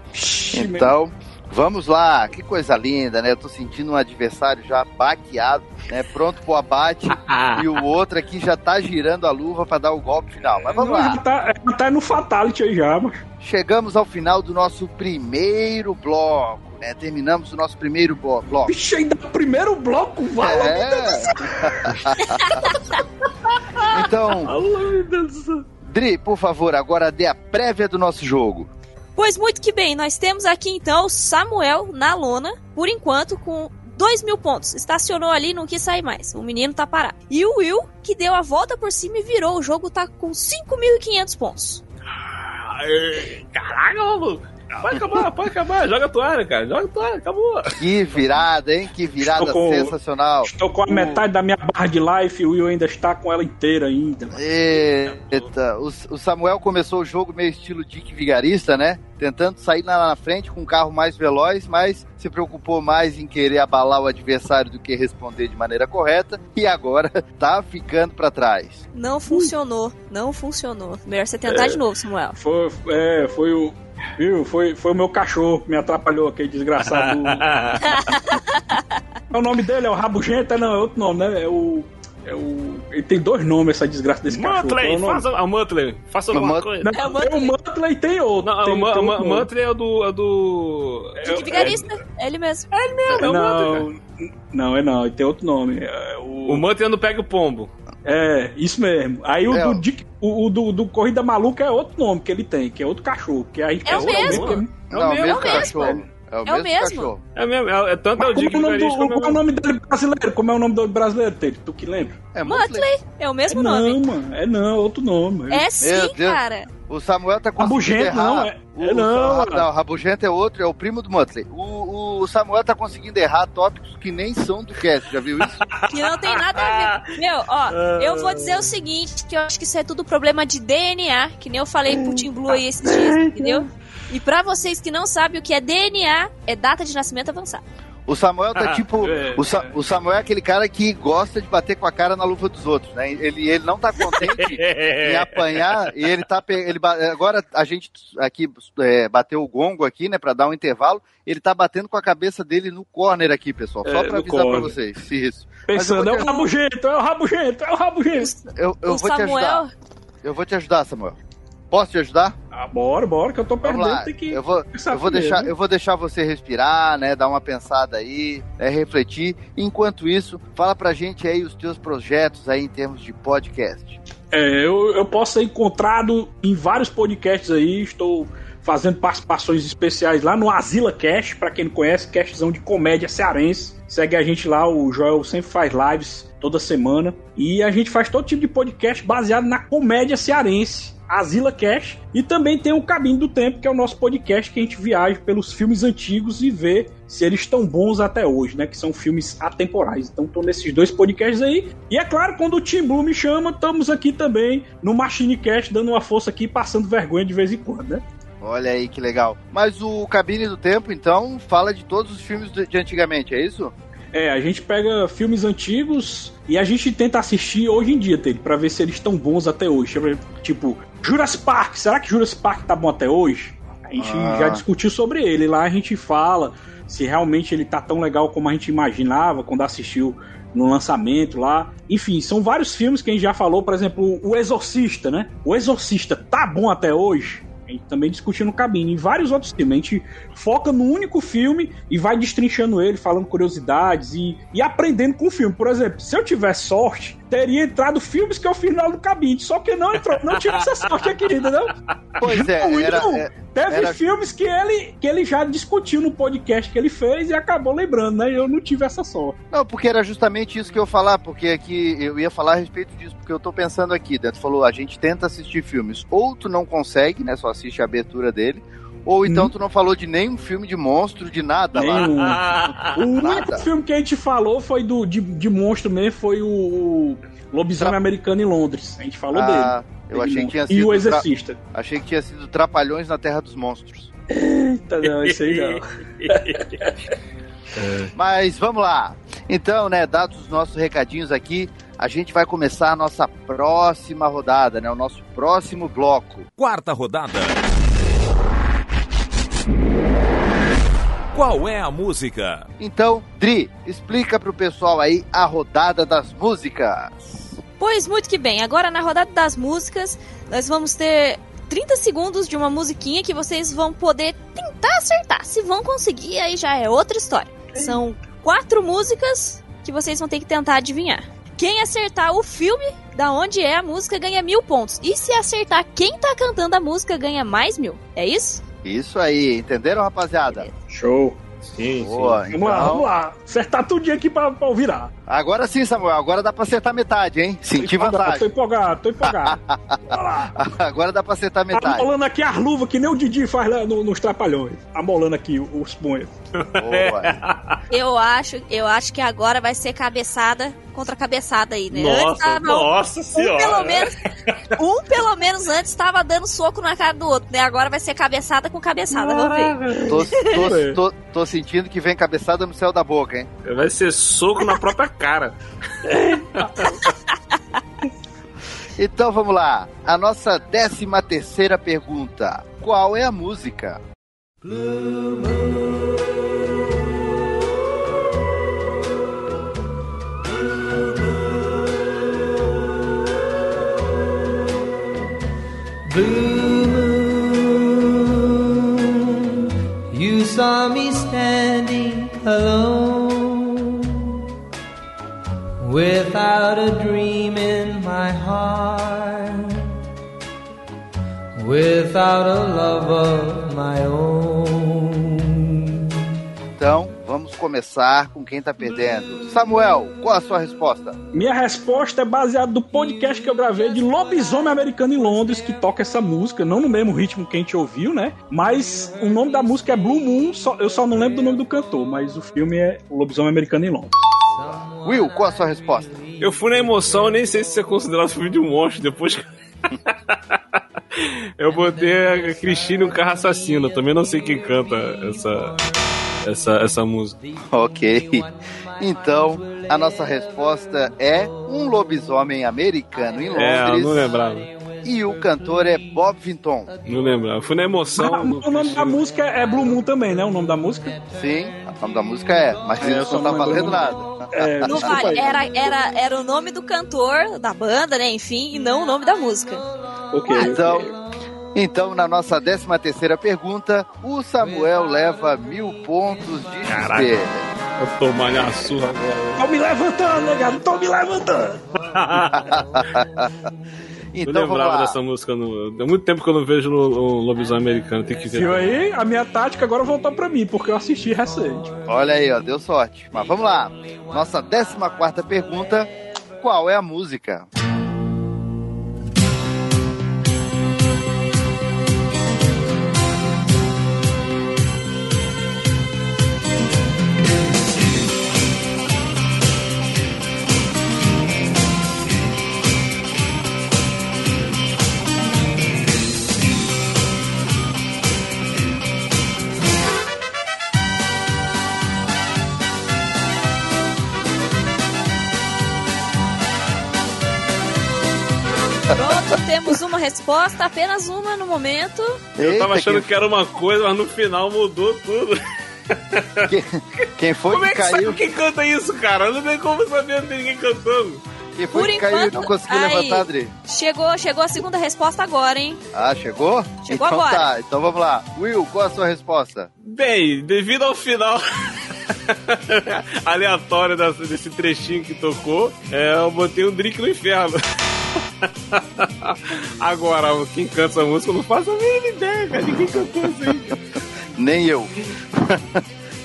Então, vamos lá. Que coisa linda, né? Eu tô sentindo um adversário já baqueado, né? Pronto pro abate. e o outro aqui já tá girando a luva pra dar o golpe final. Mas vamos Não, lá. já tá, já tá no Fatality aí já, macho. Chegamos ao final do nosso primeiro bloco. É, terminamos o nosso primeiro blo- bloco. Vixe, ainda o primeiro bloco, vai. É. então, meu Deus do céu. Dri, por favor, agora dê a prévia do nosso jogo. Pois muito que bem, nós temos aqui então Samuel na lona, por enquanto com 2 mil pontos. Estacionou ali, não quis sair mais. O menino tá parado. E o Will, que deu a volta por cima e virou. O jogo tá com 5.500 pontos. Caraca, maluco. Pode acabar, pode acabar. Joga a toalha, cara. Joga a toalha, acabou. Que virada, hein? Que virada Estou com- sensacional. Estou com a metade da minha barra de life e o Will ainda está com ela inteira ainda. Eita, o, o Samuel começou o jogo meio estilo Dick Vigarista, né? Tentando sair lá na frente com um carro mais veloz, mas se preocupou mais em querer abalar o adversário do que responder de maneira correta. E agora tá ficando pra trás. Não funcionou, não funcionou. Melhor você tentar de novo, Samuel. Foi, é, foi o. Viu? Foi, foi o meu cachorro que me atrapalhou, aquele desgraçado. É o nome dele, é o Rabugenta? Não, é outro nome, né? É o. É o. Ele tem dois nomes, essa desgraça desse cachorro. Qual é o faça. Ah, Mutley, faça O alguma Mut- coisa. Não, É o tem o Muttley e tem outro. Não, tem, o tem o. Mutley é o do. É do... Dick Vigarista, é ele mesmo. É o Mutley, cara. Não, não, é não, ele tem outro nome. É o, O Mutley é no Pega o Pombo. É, isso mesmo. Aí o É, do. Dick, o, o do, do Corrida Maluca é outro nome que ele tem, que é outro cachorro. Que a gente É o mesmo. que- É o Não, mesmo, mesmo cara. cachorro. É o É o mesmo, mesmo. cachorro. É mesmo. É, é tanto o Mas Dick como é o Vigarista como qual é o o... nome dele brasileiro? Como é o nome do brasileiro dele? Tu que lembra? É Mutley. Mutley, é o mesmo é nome. Não, mano. É não, é outro nome. É sim, cara. O Samuel tá conseguindo Rabugento, errar. não, é- o, é não, mano. não, Rabugento é outro, é o primo do Mutley. O, o Samuel tá conseguindo errar tópicos que nem são do cast, já viu isso? Que não tem nada a ver. Meu, ó, eu vou dizer o seguinte, que eu acho que isso é tudo problema de DNA, que nem eu falei pro Tim Blue aí esses dias, entendeu? E pra vocês que não sabem o que é DNA, é data de nascimento avançada. O Samuel tá Ah, tipo. é, o, Sa- o Samuel é aquele cara que gosta de bater com a cara na luva dos outros, né? Ele, ele não tá contente em apanhar e ele tá. Ele, agora a gente aqui é, bateu o gongo aqui, né, pra dar um intervalo. Ele tá batendo com a cabeça dele no corner aqui, pessoal. Só É, pra avisar pra corner. vocês. Isso. Pensando, é o te- rabugento, é o rabugento, é o rabugento. Eu, eu o vou te Samuel, ajudar. Eu vou te ajudar, Samuel. Posso te ajudar? Ah, bora, bora, que eu tô perdendo, tem que... Eu vou, eu vou deixar, né? eu vou deixar você respirar, né? Dar uma pensada aí, né, refletir. Enquanto isso, fala pra gente aí os teus projetos aí em termos de podcast. É, eu, eu posso ser encontrado em vários podcasts aí, estou fazendo participações especiais lá no Asila Cast, pra quem não conhece, castzão de comédia cearense. Segue a gente lá, o Joel sempre faz lives toda semana. E a gente faz todo tipo de podcast baseado na comédia cearense. Asila Cash e também tem o Cabine do Tempo, que é o nosso podcast que a gente viaja pelos filmes antigos e vê se eles estão bons até hoje, né? Que são filmes atemporais. Então tô nesses dois podcasts aí. E é claro, quando o Tim Blue me chama, estamos aqui também no Machine Cast, dando uma força aqui, passando vergonha de vez em quando, né? Olha aí que legal. Mas o Cabine do Tempo, então, fala de todos os filmes de antigamente, é isso? É, a gente pega filmes antigos e a gente tenta assistir hoje em dia, Tele, pra ver se eles estão bons até hoje. Tipo, Jurassic Park, será que Jurassic Park tá bom até hoje? A gente Ah. já discutiu sobre ele. Lá a gente fala se realmente ele tá tão legal como a gente imaginava quando assistiu no lançamento lá. Enfim, são vários filmes que a gente já falou, por exemplo, O Exorcista, né? O Exorcista tá bom até hoje? Gente também discutiu no cabine. E vários outros filmes. A gente foca no único filme e vai destrinchando ele, falando curiosidades e, e aprendendo com o filme. Por exemplo, se eu tivesse sorte, teria entrado filmes que eu fiz lá no cabine. Só que não entrou. Não tive essa sorte aqui, entendeu? Pois é, Não, era, é- Teve Era- filmes que ele, que ele já discutiu no podcast que ele fez e acabou lembrando, né? Eu não tive essa sorte. Não, porque era justamente isso que eu ia falar, porque aqui eu ia falar a respeito disso, porque eu tô pensando aqui, né? Tu falou, a gente tenta assistir filmes, ou tu não consegue, né? Só assiste a abertura dele, ou então Hum. tu não falou de nenhum filme de monstro, de nada lá. Nenhum. Ah, O único Nada. filme que a gente falou foi do, de, de monstro mesmo, foi o, o Lobisomem Tra- Americano em Londres. A gente falou Ah, dele. eu achei que tinha E sido o tra- Exorcista. achei que tinha sido Trapalhões na Terra dos Monstros. Eita, não, esse aí não. Mas vamos lá. Então, né, dados os nossos recadinhos aqui, a gente vai começar a nossa próxima rodada, né? O nosso próximo bloco. Quarta rodada. Qual é a música? Então, Dri, explica pro pessoal aí a rodada das músicas. Pois muito que bem, agora na rodada das músicas, nós vamos ter 30 segundos de uma musiquinha que vocês vão poder tentar acertar. Se vão conseguir, aí já é outra história. São quatro músicas que vocês vão ter que tentar adivinhar. Quem acertar o filme da onde é a música ganha mil pontos. E se acertar quem tá cantando a música ganha mais mil. É isso? Isso aí, entenderam, rapaziada? Show. Sim, Boa, Vamos lá, então. vamos lá. Acertar tudinho aqui pra, pra virar. Agora sim, Samuel, agora dá pra acertar metade, hein? Senti Tô vantagem. empolgado, tô empolgado. Bora lá. Agora dá pra acertar metade. Amolando aqui as luvas que nem o Didi faz lá no- nos trapalhões. Amolando aqui os punhos. Boa. Eu acho, eu acho que agora vai ser cabeçada contra cabeçada aí, né? Nossa, Antes tava um- nossa um senhora. pelo menos, um pelo menos antes estava dando soco na cara do outro, né? Agora vai ser cabeçada com cabeçada, vamos ver. Tô, tô, tô, tô sentindo que vem cabeçada no céu da boca, hein? Vai ser soco na própria cara. Então vamos lá. A nossa décima terceira pergunta. Qual é a música? Blue saw me standing alone, without a dream in my heart, without a love of my own. Vamos começar com quem tá perdendo. Samuel, qual a sua resposta? Minha resposta é baseada no podcast que eu gravei de Lobisomem Americano em Londres, que toca essa música, não no mesmo ritmo que a gente ouviu, né? Mas o nome da música é Blue Moon, só- eu só não lembro do nome do cantor, mas o filme é Lobisomem Americano em Londres. Will, qual a sua resposta? Eu fui na emoção, nem sei se isso é considerado filme de um monstro depois que. Eu botei a Cristina e um carro assassino. Também não sei quem canta essa, essa, essa música. Ok. Então, a nossa resposta é um lobisomem americano em É, eu Londres. não lembrava. e o cantor é Bob Vinton. Não lembrava. Fui na emoção. Ah, o nome da música é Blue Moon também, né? O nome da música? Sim, o nome da música é, mas É, isso só não tá valendo o nada. É, Não vale, era, era, era o nome do cantor, da banda, né? Enfim, e não o nome da música. Ok. Então, então, na nossa décima terceira pergunta, o Samuel leva mil pontos de Caraca. XP. Vou tomar minha surra agora. Tô me levantando, negado, tô me levantando. Eu Então vamos lembrava dessa música. No... Muito tempo que eu não vejo o, Lobisomem Americano. Tem que ver. Viu aí? A minha tática agora voltou pra mim, porque eu assisti recente. Olha aí, ó, deu sorte. Mas vamos lá. Nossa décima quarta pergunta, qual é a música? Temos uma resposta, apenas uma no momento. Eu tava achando que era uma coisa, mas no final mudou tudo. quem, quem foi Como é que que sabe quem canta isso, cara? Não tem como saber, não tem ninguém cantando. Quem foi Por que caiu e enquanto, não conseguiu aí. levantar, Adri? Chegou, chegou a segunda resposta agora, hein? Ah, chegou? Chegou então agora. tá, então vamos lá. Will, qual a sua resposta? Bem, devido ao final aleatório desse trechinho que tocou, é, eu botei um drink no inferno. Agora, quem canta essa música eu não faço a mínima ideia, cara. Ninguém cantou isso aí. Nem eu.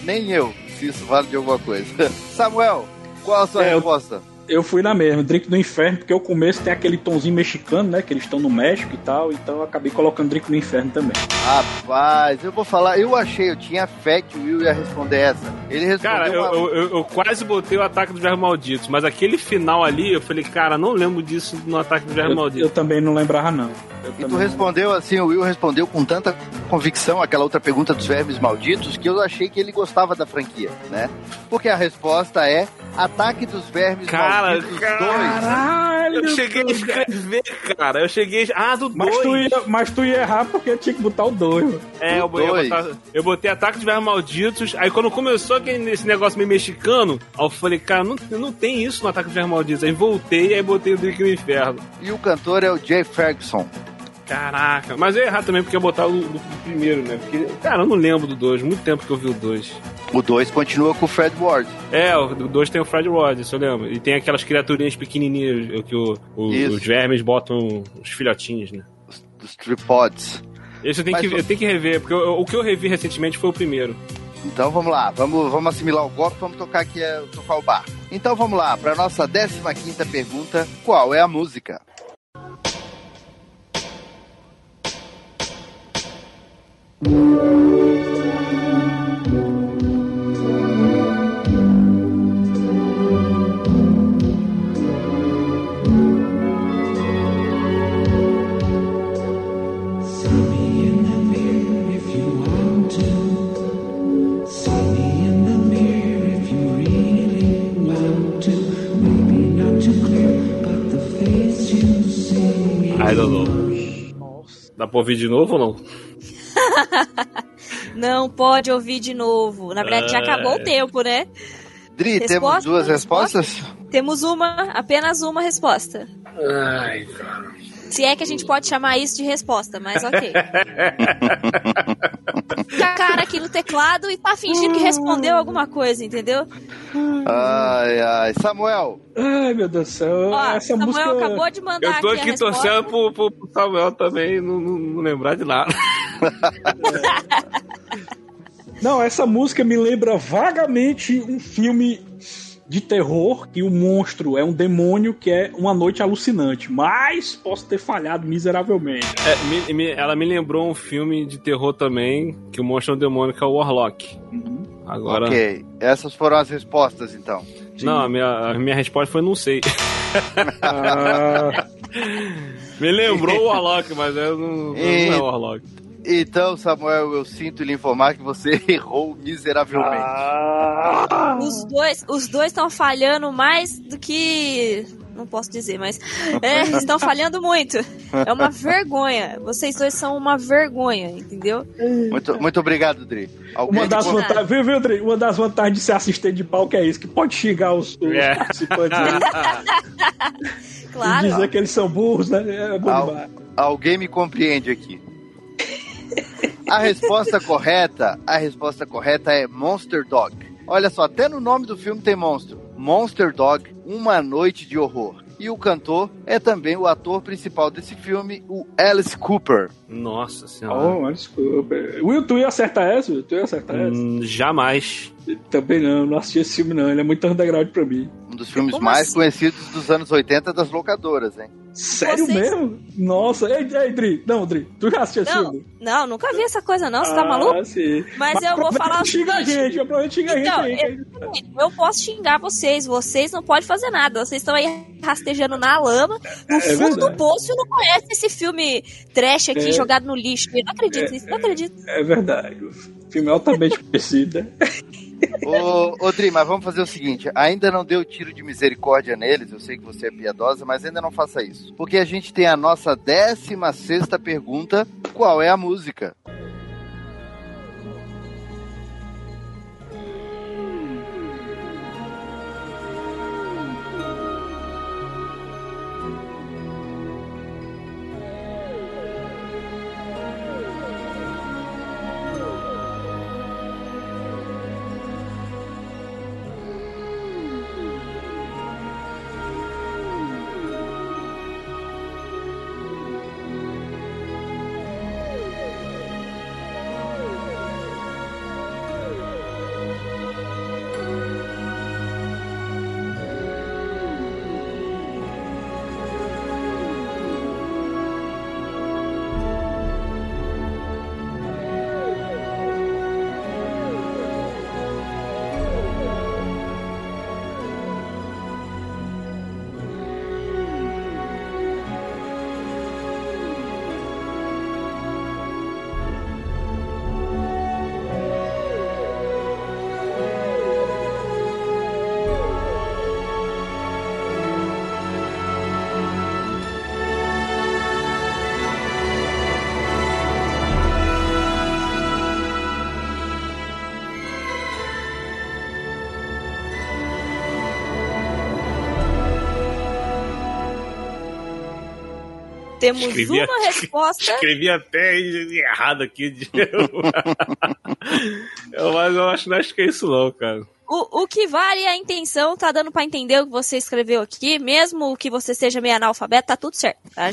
Nem eu, se isso vale de alguma coisa. Samuel, qual a sua É, resposta? Eu fui na mesma, Drink do Inferno, porque o começo tem aquele tonzinho mexicano, né? Que eles estão no México e tal, então eu acabei colocando Drink do Inferno também. Rapaz, eu vou falar, eu achei, eu tinha fé que o Will ia responder essa. Ele respondeu Cara, eu, uma- eu, eu- eu quase botei o ataque dos vermes malditos, mas aquele final ali, eu falei, cara, não lembro disso no ataque dos vermes Eu, eu malditos. também não lembrava, não. Eu E tu respondeu assim, o Will respondeu com tanta convicção aquela outra pergunta dos vermes malditos que eu achei que ele gostava da franquia, né? Porque a resposta é Ataque dos Vermes Cara, Cara. 2. Caralho! Eu cheguei a escrever, cara. Eu cheguei. Ah, do Mas 2. tu, ia, mas tu ia errar porque tinha que botar o 2. É, eu, Do eu, dois. botar- eu botei ataque de vermes malditos. Aí quando começou aquele, esse negócio meio mexicano, aí eu falei, cara, não, não tem isso no ataque de vermes malditos. Aí voltei aí botei o drink no inferno. E o cantor é o Jay Ferguson. Caraca, mas eu ia errar também porque eu ia botar o, o primeiro, né? Porque, cara, eu não lembro do 2, muito tempo que eu vi o 2. O 2 continua com o Fred Ward. É, o 2 tem o Fred Ward, isso eu lembro. E tem aquelas criaturinhas pequenininhas que o, o- os vermes botam os filhotinhos, né? Dos tripods. Esse eu tenho, Mas que, eu tenho que rever, porque eu- o que eu revi recentemente foi o primeiro. Então vamos lá, vamos, vamos assimilar o golpe, vamos tocar aqui, é, tocar o barco. Então vamos lá, para nossa 15 pergunta, qual é a música? Dá pra ouvir de novo ou não? Não pode ouvir de novo. Na verdade, já acabou é. o tempo, né? Dri, temos Resposta, duas resposta? respostas? Temos uma, apenas uma resposta. Ai, cara. Se é que a gente pode chamar isso de resposta, mas ok. Fica a cara aqui no teclado e tá fingindo que respondeu alguma coisa, entendeu? Ai, ai. Samuel, Ai, meu Deus do céu. Ó, Essa Samuel música. acabou de mandar Eu tô aqui, aqui torcendo pro, pro, pro Samuel também não, não- não lembrar de nada. Não, essa música me lembra vagamente um filme de terror que o monstro é um demônio que é uma noite alucinante. Mas posso ter falhado miseravelmente. É, me- me- ela me lembrou um filme de terror também, que o monstro é um demônio, que é o Warlock. Agora. ok. Essas foram as respostas, então. Não, a minha, a minha resposta foi não sei. Ah, Me lembrou o Warlock, mas eu não, não é o Warlock. Então, Samuel, eu sinto lhe informar que você errou miseravelmente. ah, Os dois os dois estão falhando mais do que. Não posso dizer, mas. É, estão falhando muito. É uma vergonha. Vocês dois são uma vergonha, entendeu? Muito, muito obrigado, Dri. Alguém uma das de- vantagens, viu, viu, Dri? Uma das vantagens de ser assistente de palco é isso, que pode xingar os, os É. participantes aí e Claro. dizer que eles são burros, né? É bom Al-. Alguém me compreende aqui. A resposta correta, a resposta correta é Monster Dog. Olha só, até no nome do filme tem monstro. Monster Dog, Uma Noite de Horror. E o cantor é também o ator principal desse filme, o Alice Cooper. Nossa senhora. Oh, mas desculpa. Will, tu ia acertar essa? Will? Tu ia acertar essa? Hum, jamais. Também não, não assisti esse filme não. Ele é muito underground pra mim. Um dos filmes Como mais assim? conhecidos dos anos 80 das locadoras, hein? Sério Vocês- mesmo? Nossa, ei, ei, Dri. Não, Dri, tu já assistiu Não, filme? não, nunca vi essa coisa, não. Você tá Ah, maluco? sim. Mas eu vou falar Xinga a gente, aproveita e xinga a Então, gente aí. eu, eu posso xingar vocês, vocês não podem fazer nada. Vocês estão aí rastejando na lama, no É fundo verdade. do poço e não conhecem esse filme trash aqui É. jogado no lixo. Eu não acredito nisso, não acredito. É verdade. O filme é altamente conhecido, né? Ô, ô Dri, mas vamos fazer o seguinte: ainda não deu tiro de misericórdia neles, eu sei que você é piedosa, mas ainda não faça isso. Porque a gente tem a nossa 16 pergunta: qual é a música? Temos Escrevi uma resposta. Escrevi até errado aqui. de- eu, mas eu acho, não acho que é isso não, cara. O, o que vale é a intenção, tá dando pra entender o que você escreveu aqui, mesmo que você seja meio analfabeto, tá tudo certo. Tá? A.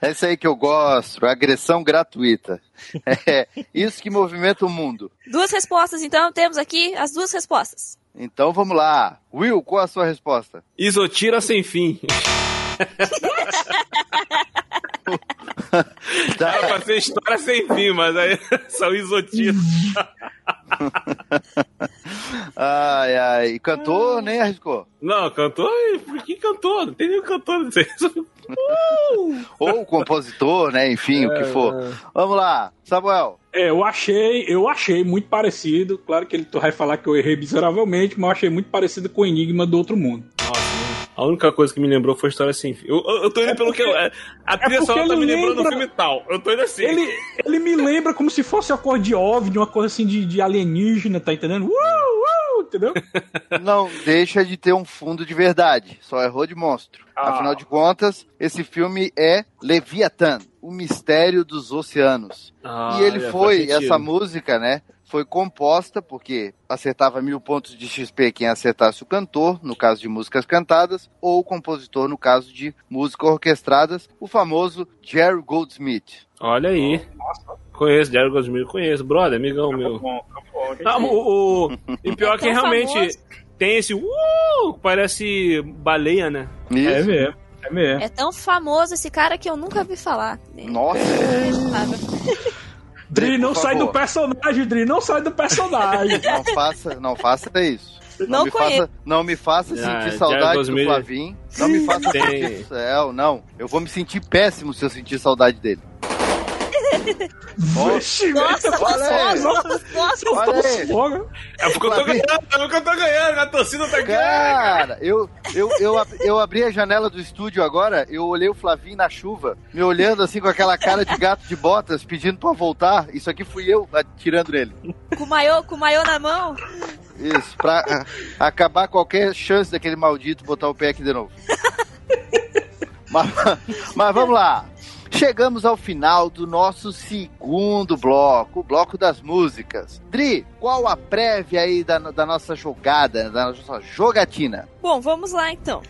É isso aí que eu gosto, agressão gratuita. É isso que movimenta o mundo. Duas respostas, então, temos aqui as duas respostas. Então vamos lá. Will, qual a sua resposta? Isotira sem fim. Tá. Era pra ser história sem fim, mas aí são isotira. Ai, ai. E cantor nem arriscou. Não, cantor, por que cantor? Não tem nenhum cantor. Não sei. Ou compositor, né? Enfim, o que for. Vamos lá. Samuel. É, eu achei, eu achei muito parecido. Claro que ele tu vai falar que eu errei miseravelmente, mas eu achei muito parecido com o Enigma do Outro Mundo. A única coisa que me lembrou foi história sem fim. Eu, eu, eu tô indo pelo que. eu- A trilha porque sonora tá me lembrando do lembra- filme tal. Eu tô indo assim. Ele, ele me lembra como se fosse a cor de OVNI, uma coisa assim de, de alienígena, tá entendendo? Uh, uh, entendeu? Não deixa de ter um fundo de verdade. Só errou de monstro. Ah. Afinal de contas, esse filme é Leviathan, o mistério dos oceanos. Ah, e ele é, foi, essa música, né? Foi composta porque acertava mil pontos de XP quem acertasse o cantor, no caso de músicas cantadas, ou o compositor, no caso de músicas orquestradas, o famoso Jerry Goldsmith. Olha aí. Conheço, Jerry Goldsmith, conheço. Brother, amigão meu. Não, o, o- e pior que realmente tem esse uh, parece baleia, né? É Isso. mesmo, é mesmo. É tão famoso esse cara que eu nunca vi falar. Nossa, Dri, não sai do favor. personagem, Dri, não sai do personagem. não faça, não faça isso. Não me conheço. faça, não me faça Ah, sentir Jerry saudade do. Flavinho. Não me faça Tem. sentir do céu, não. Eu vou me sentir péssimo se eu sentir saudade dele. Vixe, Nossa, nossa, nossa. Fogo. É porque eu tô ganhando, é porque eu tô ganhando, a torcida tá ganhando. Cara, eu, eu, eu, eu abri a janela do estúdio agora, eu olhei o Flavinho na chuva, me olhando assim com aquela cara de gato de botas, pedindo pra voltar. Isso aqui fui eu atirando nele. Com o maiô, com o maiô na mão. Isso, pra acabar qualquer chance daquele maldito botar o pé aqui de novo. mas, mas vamos lá. Chegamos ao final do nosso segundo bloco, o bloco das músicas. Dri, qual a prévia aí da, da nossa jogada, da nossa jogatina? Bom, vamos lá então.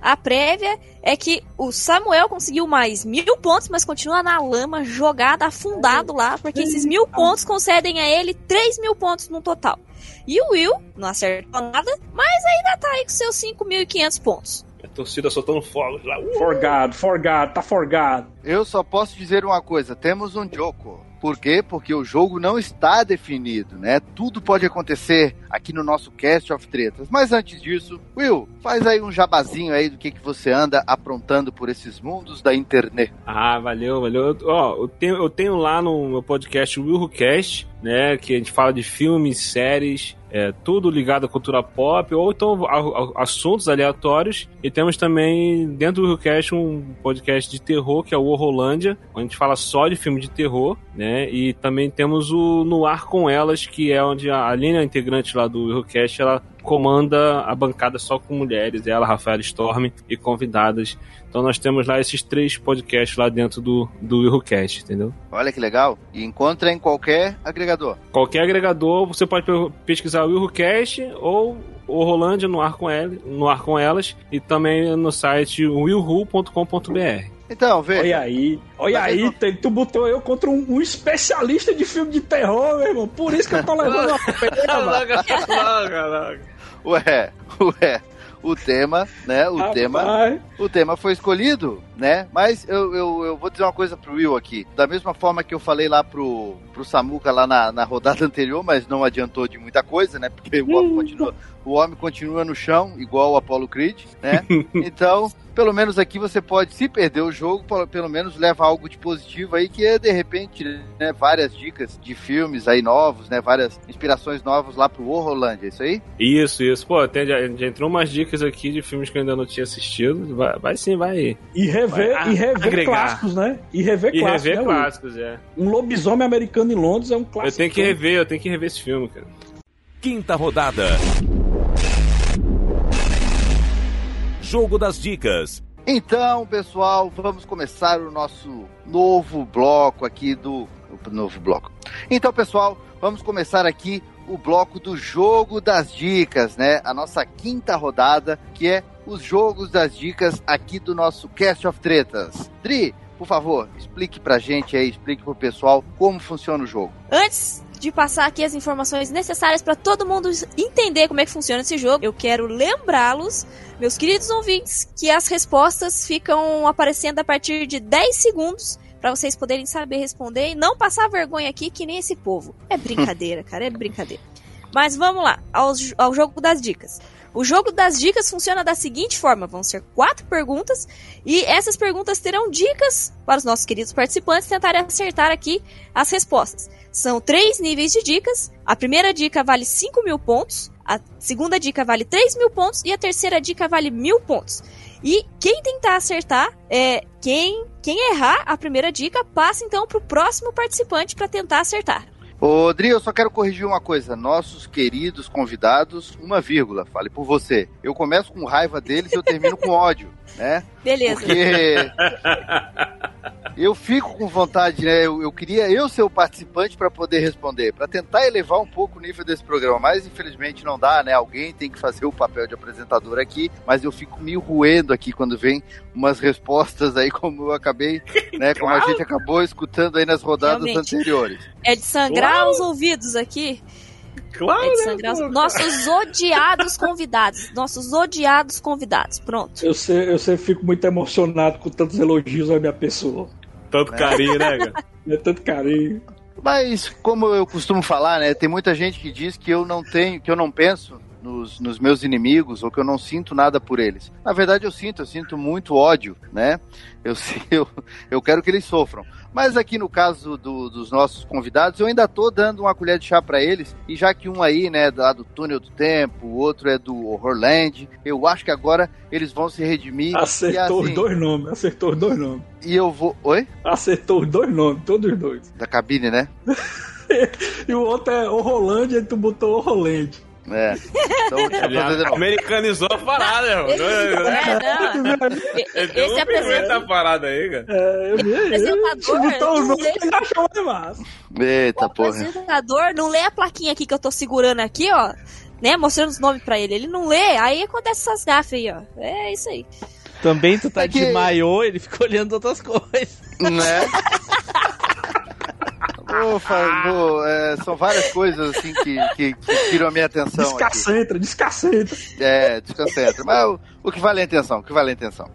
A prévia é que o Samuel conseguiu mais mil pontos, mas continua na lama, jogado, afundado lá, porque esses mil pontos concedem a ele três mil pontos no total. E o Will não acertou nada, mas ainda tá aí com seus 5.500 pontos. A torcida soltando fogos lá. Uh! Forgado, forgado, tá forgado. Eu só posso dizer uma coisa: temos um jogo. Por quê? Porque o jogo não está definido, né? Tudo pode acontecer aqui no nosso Cast of Tretas. Mas antes disso, Will, faz aí um jabazinho aí do que, que você anda aprontando por esses mundos da internet. Ah, valeu, valeu. Eu- Ó, eu tenho, eu tenho lá no meu podcast o WilhoCast, né? Que a gente fala de filmes, séries, é, tudo ligado à cultura pop, ou então a- a- assuntos aleatórios. E temos também, dentro do WilhoCast, um podcast de terror, que é o Horrorlândia, onde a gente fala só de filme de terror, né? E também temos o No Ar Com Elas, que é onde a Aline, a integrante lá do WilhoCast, ela comanda a bancada só com mulheres, ela, Rafaela Storm e convidadas. Então nós temos lá esses três podcasts lá dentro do, do WilhoCast, entendeu? Olha que legal. E encontra em qualquer agregador. Qualquer agregador, você pode pe- pesquisar o WilhoCast ou o Rolândia no ar, com ele, no ar com elas e também no site willhu.com.br. Então, veja. Olha aí, olha aí, não- tem- tu botou eu contra um, um especialista de filme de terror, meu irmão. Por isso que eu tô levando uma pena. Ué, ué. O tema, né? O tema o tema foi escolhido, né? Mas eu, eu, eu vou dizer uma coisa pro Will aqui. Da mesma forma que eu falei lá pro, pro Samuca lá na, na rodada anterior, mas não adiantou de muita coisa, né? Porque o homem continua, o homem continua no chão, igual o Apollo Creed, né? Então, pelo menos aqui você pode, se perder o jogo, pelo- menos leva algo de positivo aí, que é de repente, né? Várias dicas de filmes aí novos, né? Várias inspirações novas lá pro Horrorlândia, é isso aí? Isso, isso. Pô, até já, já entrou umas dicas aqui de filmes que eu ainda não tinha assistido. Vai, vai sim, vai. e rever, Vai e rever agregar. clássicos, né? E rever E clássicos. rever né, clássicos, é. Um lobisomem americano em Londres é um Eu clássico. tenho que rever, eu tenho que rever esse filme, cara. Quinta rodada. Jogo das dicas. Então, pessoal, vamos começar o nosso novo bloco aqui do. Novo bloco. Então, pessoal, vamos começar aqui o bloco do jogo das dicas, né? A nossa quinta rodada, que é os jogos das dicas aqui do nosso Cast of Tretas. Dri, por favor, explique pra gente aí, explique pro pessoal como funciona o jogo. Antes de passar aqui as informações necessárias para todo mundo entender como é que funciona esse jogo, eu quero lembrá-los, meus queridos ouvintes, que as respostas ficam aparecendo a partir de 10 segundos para vocês poderem saber responder e não passar vergonha aqui que nem esse povo. É brincadeira, cara, é brincadeira. Mas vamos lá, ao, ao jogo das dicas. O jogo das dicas funciona da seguinte forma: vão ser quatro perguntas e essas perguntas terão dicas para os nossos queridos participantes tentarem acertar aqui as respostas. São três níveis de dicas. A primeira dica vale 5 mil pontos, a segunda dica vale 3 mil pontos e a terceira dica vale mil pontos. E quem tentar acertar, é quem, quem errar a primeira dica, passa então para o próximo participante para tentar acertar. Ô, Dri, eu só quero corrigir uma coisa. Nossos queridos convidados, uma vírgula, fale por você. Eu começo com raiva deles e eu termino com ódio, né? Beleza. Porque eu fico com vontade, né? Eu, eu queria eu ser o participante para poder responder, para tentar elevar um pouco o nível desse programa, mas infelizmente não dá, né? Alguém tem que fazer o papel de apresentador aqui, mas eu fico me roendo aqui quando vem umas respostas aí, como eu acabei, né? Como a gente acabou escutando aí nas rodadas Realmente. anteriores. É de sangrar os ouvidos aqui. Claro, É de né, sangrar os... pô? Nossos odiados convidados. Nossos odiados convidados. Pronto. Eu sempre, eu sempre fico muito emocionado com tantos elogios à minha pessoa. Tanto carinho, né, cara? É tanto carinho. Mas como eu costumo falar, né? Tem muita gente que diz que eu não tenho, que eu não penso nos, nos meus inimigos ou que eu não sinto nada por eles. Na verdade, eu sinto, eu sinto muito ódio, né? Eu, eu, eu quero que eles sofram. Mas aqui no caso do- dos nossos convidados, eu ainda tô dando uma colher de chá para eles. E já que um aí, né, lá do Túnel do Tempo, o outro é do Horrorland, eu acho que agora eles vão se redimir. Acertou assim, os dois nomes, acertou os dois nomes. E eu vou. Oi? Acertou os dois nomes, todos os dois. Da cabine, né? E o outro é o Rolândia e tu botou o Rolande. É. Então, Ele americanizou a parada, meu. Esse, é, não. Ele deu Esse um pimenta apresenta- a parada aí, cara. É, eu vi apresentador, botou o nome que ele achou massa. Eita O porra. apresentador não lê a plaquinha aqui que eu tô segurando aqui, ó. Né, mostrando os nomes pra ele. Ele não lê, aí acontece essas gafas aí, ó. É isso aí. Também tu tá É que- de maiô, ele fica olhando outras coisas. Né? Ufa, vou, é, são várias coisas assim que, que, que tiram a minha atenção aqui. Descacentra, descacentra. É, desconcentra. Mas o, o que vale é a intenção, o que vale é a intenção.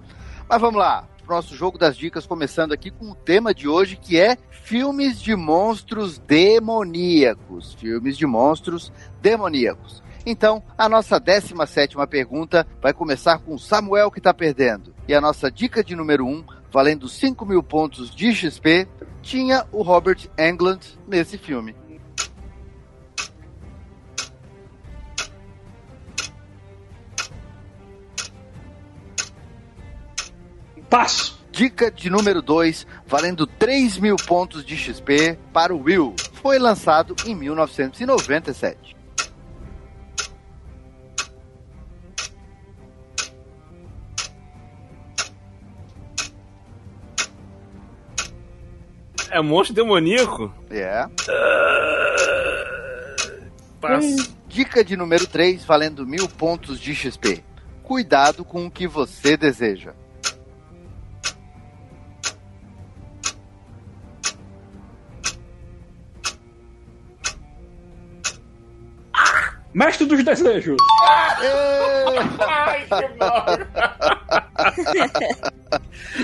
Mas vamos lá, pro nosso jogo das dicas, começando aqui com o tema de hoje, que é filmes de monstros demoníacos. Filmes de monstros demoníacos. Então, a nossa 17 pergunta vai começar com o Samuel que tá perdendo. E a nossa dica de número 1, valendo 5 mil pontos de XP, tinha o Robert Englund nesse filme. Passo. Dica de número 2, valendo 3 mil pontos de XP para o Will. Foi lançado em 1997. É monstro demoníaco? É. Passa. Dica de número 3, valendo mil pontos de XP. Cuidado com o que você deseja. Mestre dos desejos.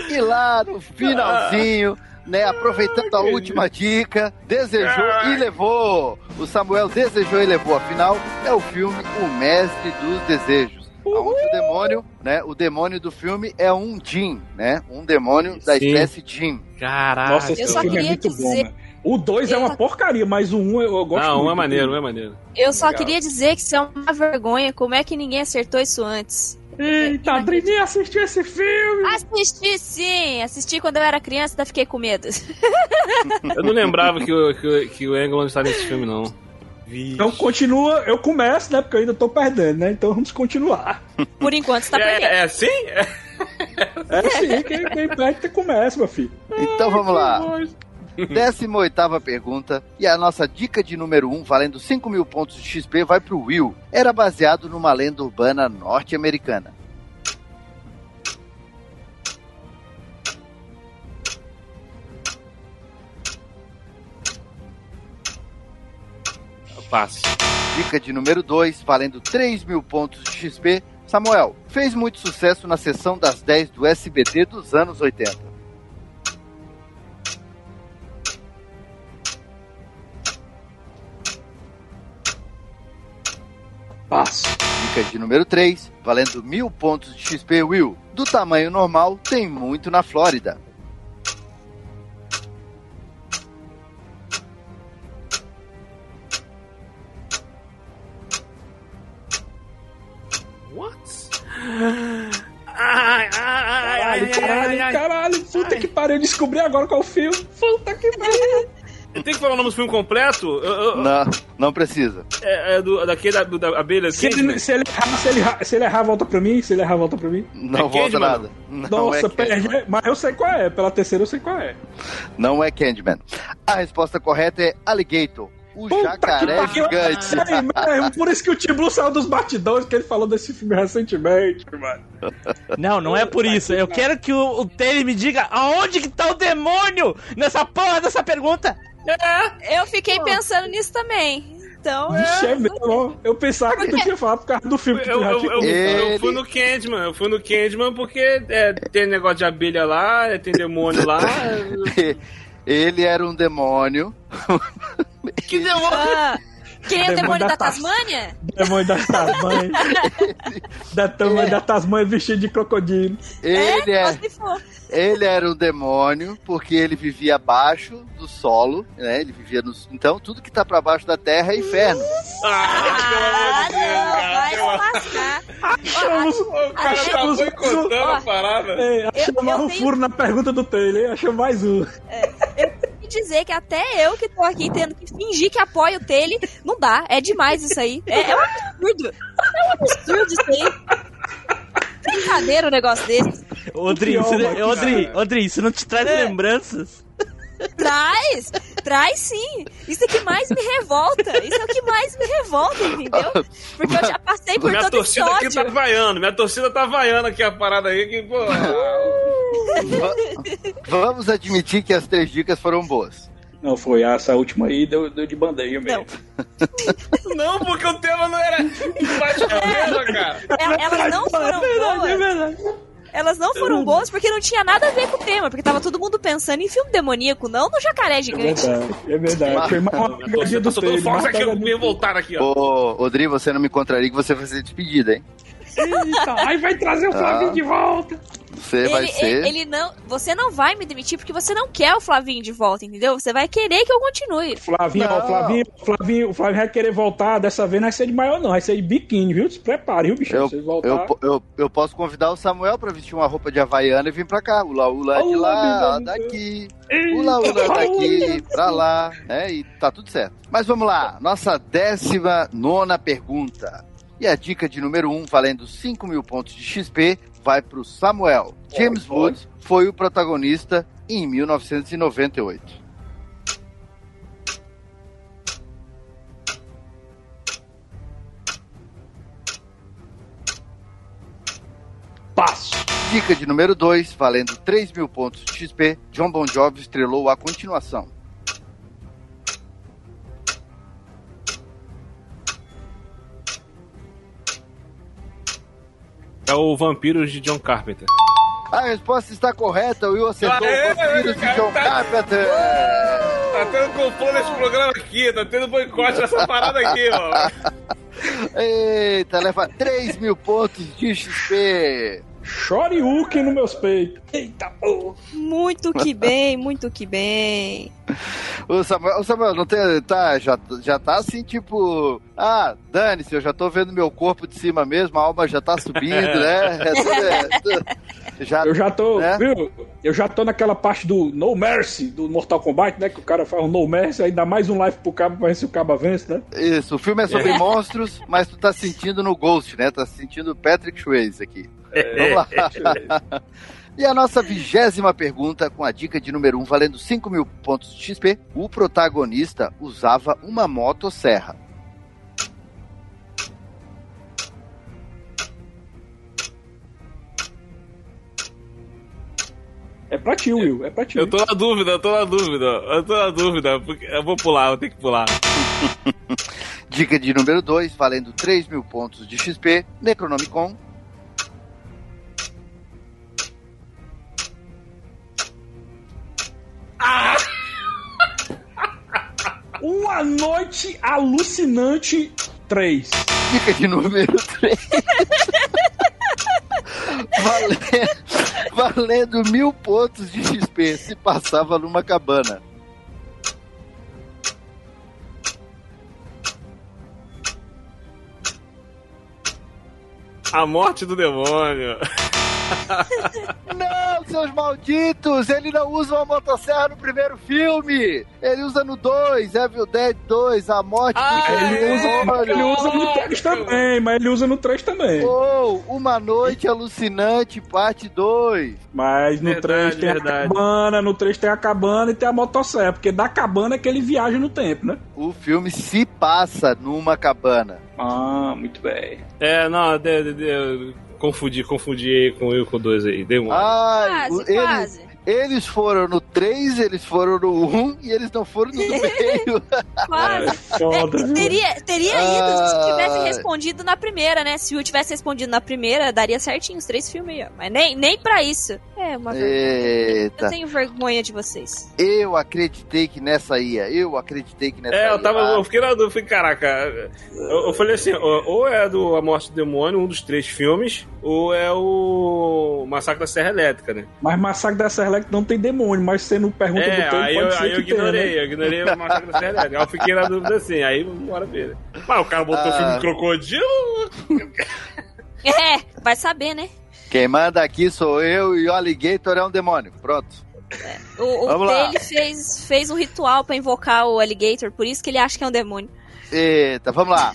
E lá no finalzinho, né, aproveitando a última dica, desejou e levou. O Samuel desejou e levou. Afinal, é o filme O Mestre dos Desejos. Onde o demônio, né? O demônio do filme é um Jin, né? Um demônio da Sim. espécie Jin. Caralho. Nossa, esse eu só filme é queria muito dizer- bom, né? O 2 é Eu uma só- porcaria, mas o 1 um eu, eu gosto Não, muito. um é maneiro, um é maneiro. Eu só queria dizer que isso é uma vergonha. Como é que ninguém acertou isso antes? Eita, Adrininha assistiu esse filme. Assisti sim, assisti quando eu era criança, ainda fiquei com medo. Eu não lembrava que o, que, o- que o Englund está nesse filme, não. Vixe. Então continua, eu começo, né? Porque eu ainda tô perdendo, né? Então vamos continuar. Por enquanto você tá é, perdendo. é assim? É sim, quem, quem perde começa, meu filho. Então vamos lá. 18 pergunta. E a nossa dica de número 1, valendo 5 mil pontos de XP, vai pro Will. Era baseado numa lenda urbana norte-americana. Passo. Dica de número 2, valendo 3 mil pontos de XP. Samuel, fez muito sucesso na sessão das 10 do SBT dos anos 80. Passo. Dica de número 3, valendo mil pontos de XP, Will. Do tamanho normal, tem muito na Flórida. What? Ai, ai, ai, ai, Caralho, caralho, ai, caralho. Puta que pariu, descobri agora qual filme. Puta que pariu. Tenho que falar o nome do filme completo? Eu- eu- Não, não precisa. é, é do, daquele da, da abelha Se ele, se, ele errar, se, ele errar, se ele errar, volta pra mim. Se ele errar, volta pra mim. Não É volta Candyman? nada. Não Nossa, é Candyman. perde. Mas eu sei qual é. Pela terceira eu sei qual é. Não é Candyman. A resposta correta é Alligator, o Puta jacaré que pariu. gigante. Sei mesmo, por isso que o Tim Blue saiu dos batidões, que ele falou desse filme recentemente, mano. Não, não é por isso. Eu quero que o, o Taylor me diga aonde que tá o demônio nessa porra dessa pergunta. Eu fiquei pensando nisso também. Então. Vixe, é mesmo. Eu pensava que tu tinha falado por causa do filme que Eu, tu já eu, tinha eu, eu fui no Candyman, eu fui no Candyman porque é, tem negócio de abelha lá, é, tem demônio lá. Ele era um demônio. que demônio? Ah, quem é o Demônio da da Tas- Tasmânia? Demônio da Tasmania. da tamanho da Tasmania vestido de crocodilo. Ele, é, for. ele era um demônio porque ele vivia abaixo do solo, né? Ele vivia no. Então tudo que tá pra baixo da terra é inferno. Ah, Ah, não, vai lascar. Achamos, O cara tá boicotando a parada. é, achamos eu um tenho- furo na pergunta do Taylor, hein? Achamos mais um. E dizer que até eu que tô aqui tendo que fingir que apoio o Tele, não dá. É demais isso aí. É, é um absurdo. É um absurdo isso aí. Brincadeira um negócio desse. Odri, isso, Odri, Odri, isso não te traz É. lembranças? Traz! Traz sim! Isso é que mais me revolta! Isso é o que mais me revolta, entendeu? Porque eu já passei por Minha todo esse torcida aqui tá vaiando, minha torcida tá vaiando aqui a parada aí, que, pô. Vamos admitir que as três dicas foram boas. Não, foi essa última aí, deu, deu de bandeja mesmo. Não, porque o tema não era embaixo mesa, cara. El- Elas não foram é verdade, é boas. verdade. Elas não foram boas porque não tinha nada a ver com o tema. Porque tava todo mundo pensando em filme demoníaco, não no jacaré É gigante. verdade, é verdade. Foi mais uma pegadinha torcida, do tô soltando Taylor. fogos mais aqui, me voltar aqui, ó. Ô, Odri, você não me contraria que você vai ser despedida, hein? Eita, aí vai trazer o Flavinho Ah. de volta. Você vai Ele, ser. ele, não. Você não vai me demitir porque você não quer o Flavinho de volta, entendeu? Você vai querer que eu continue. Flavinho, ó. Flavinho, Flavinho, o Flavinho vai querer voltar. Dessa vez não vai ser de maior, não. Vai ser de biquíni, viu? Se prepare, viu, bicho? Eu, voltar. eu, eu, eu posso convidar o Samuel pra vestir uma roupa de havaiana e vir pra cá. Ula ula de Ula, lá, daqui. Eita, Ula ula daqui, pra lá. É, e tá tudo certo. Mas vamos lá. Nossa décima nona pergunta. E a dica de número 1, um, valendo 5 mil pontos de XP, vai pro Samuel. James pode. Woods foi o protagonista em 1998. Passo. Dica de número 2, valendo 3 mil pontos de XP, John Bon Jovi estrelou a continuação. É o Vampiros de John Carpenter. A resposta está correta, o Will acertou Aê, o Vampiros de John tá- Carpenter. Tá tendo conflito nesse programa aqui, tá tendo boicote nessa parada aqui, ó. Eita, leva 3 mil pontos de XP. Shoryuken nos meus peitos. Eita, porra. Muito que bem, muito que bem. O Samuel, o Samuel não tem, tá, já, já tá assim, tipo, ah, dane-se, eu já tô vendo meu corpo de cima mesmo, a alma já tá subindo, né? É tudo- é tudo- já, Eu já tô, né? viu? Eu já tô naquela parte do No Mercy, do Mortal Kombat, né? Que o cara faz um No Mercy, aí dá mais um life pro cabo pra ver se o cabo vence, né? Isso, o filme é sobre monstros, mas tu tá sentindo no Ghost, né? Tá sentindo o Patrick Swayze aqui. Vamos lá. E a nossa vigésima pergunta, com a dica de número 1, um, valendo 5 mil pontos de XP. O protagonista usava uma motosserra. É pra ti, Will. É pra ti. Eu tô na dúvida, eu tô na dúvida. Eu tô na dúvida. Porque eu vou pular, eu ter que pular. Dica de número 2, valendo 3 mil pontos de XP. Necronomicon. Uma noite alucinante 3. Dica de número 3. valendo, valendo mil pontos de XP. Se passava numa cabana. A morte do demônio. Não, seus malditos! Ele não usa uma motosserra no primeiro filme! Ele usa no 2, Evil Dead 2, A Morte Ah, do Ele é, usa, ele usa no 3 também, mas ele usa no 3 também. Ou Uma Noite Alucinante, parte 2. Mas no Verdade, 3 tem verdade. a cabana, no 3 tem a cabana e tem a motosserra, porque da cabana é que ele viaja no tempo, né? O filme se passa numa cabana. Ah, muito bem. É, não, de, de, de, confundi, confundi aí com Will com 2 aí. Deu uma. Ai, Quase, eles, quase. Eles foram no 3, eles foram no 1 e eles não foram no meio. Quase. É foda, viu? Teria, teria ido se Ai. tivesse respondido na primeira, né? Se o tivesse respondido na primeira, daria certinho os três filmes aí, ó. Mas nem, nem pra isso. É uma vergonha. Eu tenho vergonha de vocês. eu acreditei que nessa ia. Eu acreditei que nessa É, ia. eu tava. Ah, Eu fiquei na dúvida, falei, caraca. Eu, eu falei assim, ou ou é do A Morte do Demônio, um dos três filmes, ou é o Massacre da Serra Elétrica, né? Mas Massacre da Serra Elétrica não tem demônio, mas você não pergunta É, do tempo, aí pode eu, ser aí eu ignorei, né? eu ignorei o Massacre da Serra Elétrica. Eu fiquei na dúvida assim, aí bora ver. Mas o cara botou Ah. filme de crocodilo. É, vai saber, né? Quem manda aqui sou eu e o Alligator é um demônio. Pronto. O, o Vamos lá. dele fez, fez um ritual pra invocar o alligator, por isso que ele acha que é um demônio. Eita, vamos lá.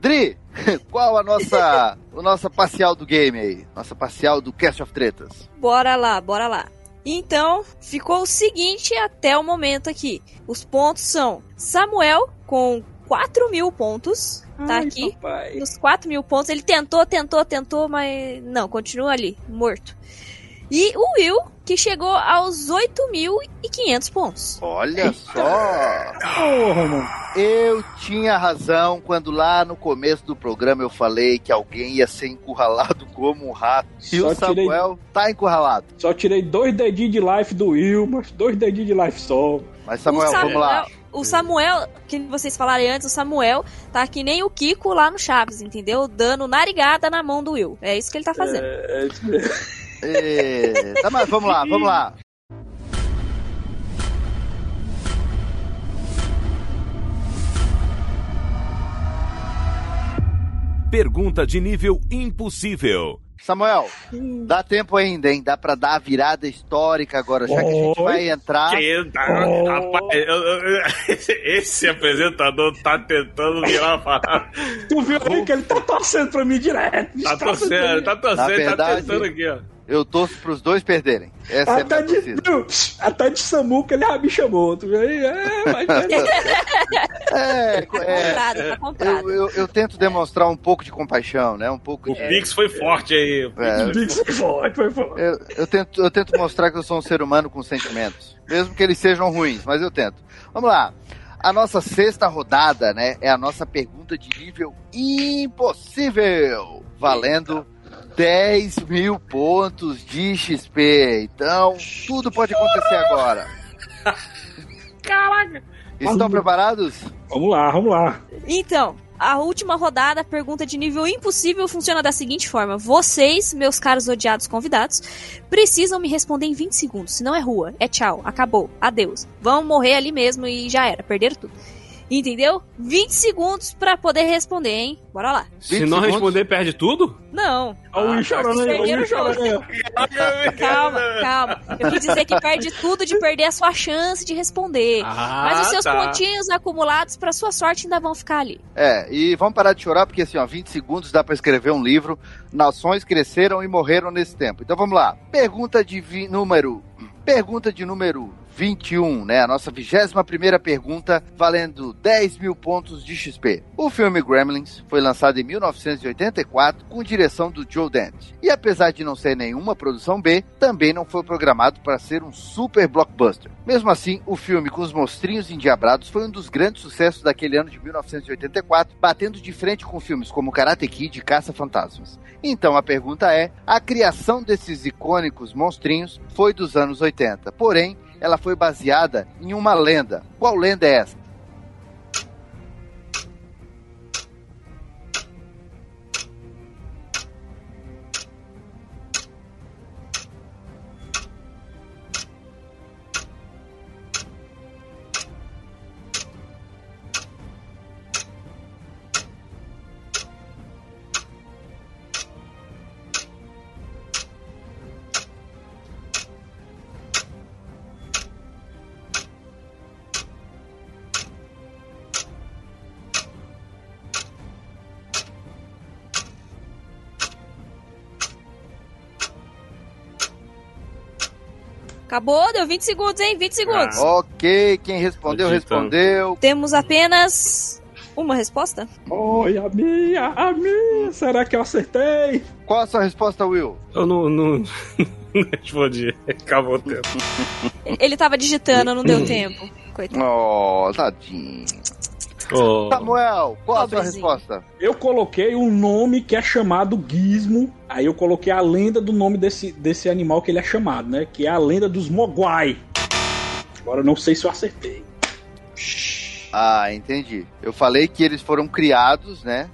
Dri, qual a nossa, a nossa parcial do game aí? Nossa parcial do Cast of Tretas. Bora lá, bora lá. Então, ficou o seguinte até o momento aqui. Os pontos são Samuel com 4 mil pontos. Tá Ai, aqui. papai. Nos 4 mil pontos. Ele tentou, tentou, tentou, mas não, continua ali, morto. E o Will, que chegou aos 8.500 pontos. Olha só. Porra, mano. Eu tinha razão quando lá no começo do programa eu falei que alguém ia ser encurralado como um rato. E Só o Samuel tá encurralado. Só tirei dois dedinhos de life do Will, mas dois dedinhos de life só. Mas Samuel, o vamos lá. O Samuel, que vocês falaram antes, o Samuel tá que nem o Kiko lá no Chaves, entendeu? Dando narigada na mão do Will. É isso que ele tá fazendo. É, é mesmo. Eita, mas vamos lá, vamos lá. Pergunta de nível impossível. Samuel, dá tempo ainda, hein? Dá pra dar a virada histórica agora, já que a gente vai entrar. Que tá, Oh. rapaz, eu- eu- esse, apresentador tá tentando virar a parada. Tu viu aí que ele tá torcendo pra mim direto. Tá torcendo, tá torcendo, tá verdade- tentando aqui, ó. Eu torço pros dois perderem. Essa é a minha de? Até de Samuca ele já me chamou. Tu viu aí? É, mas. É, Tá é, comprado, tá comprado. eu, eu, eu tento demonstrar um pouco de compaixão, né? Um pouco O de. Pix foi forte aí. o Pix É. foi forte. Foi forte. Eu, eu tento, eu tento mostrar que eu sou um ser humano com sentimentos. Mesmo que eles sejam ruins, mas eu tento. Vamos lá. A nossa sexta rodada, né? É a nossa pergunta de nível impossível. Valendo 10 mil pontos de XP. Então, tudo pode acontecer agora. Caraca. Estão preparados? Vamos lá, vamos lá. Então, a última rodada, a pergunta de nível impossível, funciona da seguinte forma: vocês, meus caros odiados convidados, precisam me responder em 20 segundos. Senão é rua, é tchau, acabou, adeus. Vão morrer ali mesmo e já era, perderam tudo. Entendeu? 20 segundos pra poder responder, hein? Bora lá. Se 20 não segundos? responder, perde tudo? Não. Olha o chorando aí. Calma, calma. Eu quis dizer que perde tudo de perder a sua chance de responder. Ah, Mas os seus tá. pontinhos acumulados, pra sua sorte, ainda vão ficar ali. É, e vamos parar de chorar, porque assim, ó, 20 segundos dá pra escrever um livro. Nações cresceram e morreram nesse tempo. Então vamos lá. Pergunta de número. Pergunta de número 21, né? A nossa 21 primeira pergunta, valendo 10 mil pontos de XP. O filme Gremlins foi lançado em 1984 com direção do Joe Dante. E apesar de não ser nenhuma produção B, também não foi programado para ser um super blockbuster. Mesmo assim, o filme com os monstrinhos endiabrados foi um dos grandes sucessos daquele ano de 1984, batendo de frente com filmes como Karate Kid e Caça Fantasmas. Então a pergunta é: a criação desses icônicos monstrinhos foi dos anos 80, porém ela foi baseada em uma lenda. Qual lenda é essa? Acabou, deu 20 segundos, hein? 20 segundos. Ok, quem respondeu, respondeu. Temos apenas uma resposta? Oi, a minha, a minha. Será que eu acertei? Qual a sua resposta, Will? Eu não, não, não respondi. Acabou o tempo. Ele tava digitando, não deu tempo. Coitado. Oh, tadinho. Oh. Samuel, qual a sua resposta? Eu coloquei um nome que é chamado Gizmo. Aí eu coloquei a lenda do nome desse, desse animal que ele é chamado, né? Que é a lenda dos Mogwai. Agora eu não sei se eu acertei. Ah, entendi. Eu falei que eles foram criados, né?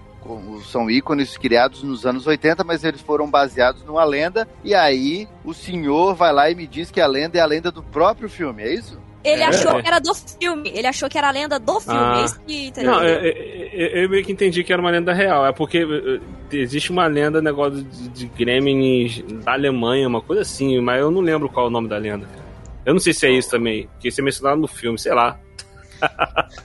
São ícones criados nos anos 80, mas eles foram baseados numa lenda. E aí o senhor vai lá e me diz que a lenda é a lenda do próprio filme, é isso? Ele É. achou que era do filme. Ele achou que era a lenda do filme. Ah. É isso que entendeu? Não, é, é, eu meio que entendi que era uma lenda real. É porque é, existe uma lenda, negócio de, de Gremlins da Alemanha, uma coisa assim, mas eu não lembro qual é o nome da lenda. cara. Eu não sei se é isso também, porque isso é mencionado no filme, sei lá.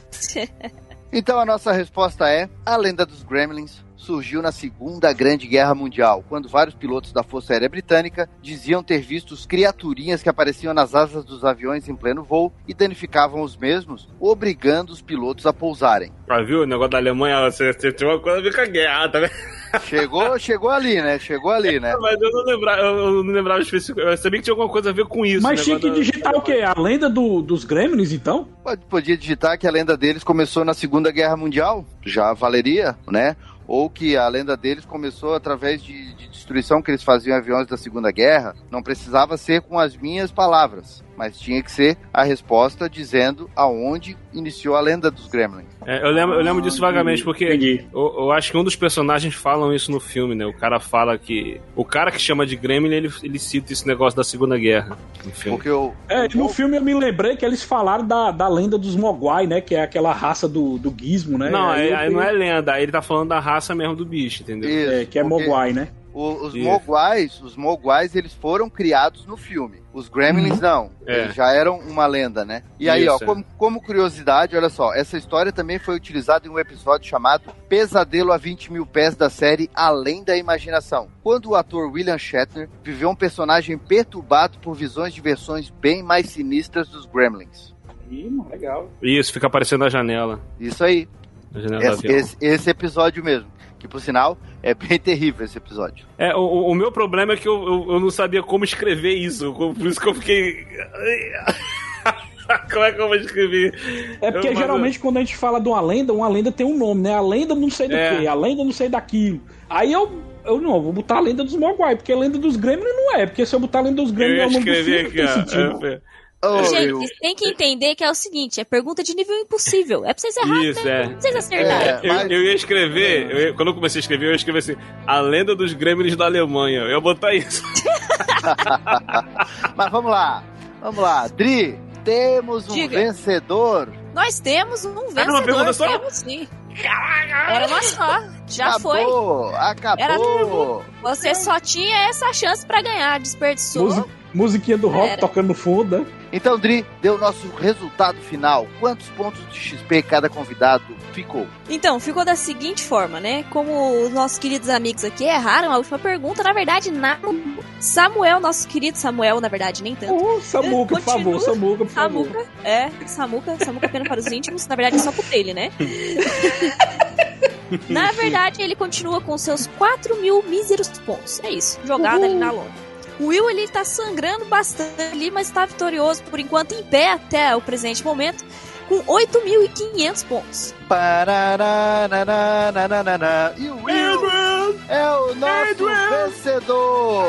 Então a nossa resposta é: a lenda dos Gremlins surgiu na Segunda Grande Guerra Mundial, quando vários pilotos da Força Aérea Britânica diziam ter visto os criaturinhas que apareciam nas asas dos aviões em pleno voo e danificavam os mesmos, obrigando os pilotos a pousarem. Ah, viu? O negócio da Alemanha, você, você tem uma coisa a ver com a guerra, tá vendo? Chegou, chegou ali, né? Chegou ali, né? Mas eu não lembrava, eu não lembrava específico. Eu sabia que tinha alguma coisa a ver com isso. Mas o tinha que da- digitar o quê? A lenda do- dos Gremlins, então? Pode- Podia digitar que a lenda deles começou na Segunda Guerra Mundial, já valeria, né? Ou que a lenda deles começou através de, de destruição que eles faziam em aviões da Segunda Guerra. Não precisava ser com as minhas palavras, mas tinha que ser a resposta dizendo aonde iniciou a lenda dos Gremlins. É, eu, lembro, eu lembro disso vagamente, porque eu, eu acho que um dos personagens falam isso no filme, né? O cara fala que. O cara que chama de Gremlin, ele, ele cita esse negócio da Segunda Guerra no filme. Porque o, É, no filme eu me lembrei que eles falaram da, da lenda dos Mogwai, né? Que é aquela raça do, do Gizmo, né? Não, Aí aí, eu aí não é lenda, aí ele tá falando da raça mesmo do bicho, entendeu? Isso, É, que é porque Mogwai, né? O- os Isso. Mogwais, os Mogwais, eles foram criados no filme. Os Gremlins não. É. Eles já eram uma lenda, né? E aí, ó, Isso, é. como, como curiosidade, olha só, essa história também foi utilizada em um episódio chamado Pesadelo a 20 mil pés da série Além da Imaginação, quando o ator William Shatner viveu um personagem perturbado por visões de versões bem mais sinistras dos Gremlins. Ih, legal. Isso, fica aparecendo na janela. Isso aí, Na janela esse, esse- esse episódio mesmo. Que por sinal é bem terrível esse episódio. É, o, o- meu problema é que eu, eu, eu não sabia como escrever isso. Por isso que eu fiquei. como é que eu vou escrever? É porque Eu- mas geralmente quando a gente fala de uma lenda, uma lenda tem um nome, né? A lenda não sei do É. quê, a lenda não sei daquilo. Aí eu, eu não, vou botar a lenda dos Mogwai, porque a lenda dos Gremlins não é, porque se eu botar a lenda dos Eu Gremlins ia é o nome do escrever filme, aqui, não tem ó. Oh, eu- Gente, vocês têm que entender que é o seguinte: é pergunta de nível impossível. É pra vocês errarem, Isso, né? é. Pra vocês acertarem. É. Eu, Mas- eu ia escrever, eu ia- quando eu comecei a escrever, eu ia escrever assim: A lenda dos Gremlins da Alemanha. Eu ia botar isso. Mas vamos lá, vamos lá. Dri, temos um Diga. vencedor Nós temos um vencedor. Era uma pergunta só? Temos sim. Era uma só. Já foi. acabou, acabou. Você só tinha essa chance pra ganhar. Desperdiçou. Musi- musiquinha do rock Era. tocando no fundo, né? Então, Dri, deu o nosso resultado final. Quantos pontos de XP cada convidado ficou? Então, ficou da seguinte forma, né? Como os nossos queridos amigos aqui erraram a última pergunta, na verdade, na... Samuel, nosso querido Samuel, na verdade, nem tanto. Ô, Samuca, por favor, Samuca, por favor. Samuca, é, Samuca, Samuca apenas para os íntimos, na verdade é só pro dele, né? Na verdade, ele continua com seus 4 mil míseros pontos. É isso, jogado ali na lona. O Will ele tá sangrando bastante ali, mas está vitorioso por enquanto em pé até o presente momento, com 8.500 pontos. E o Will é o nosso Edwin! vencedor!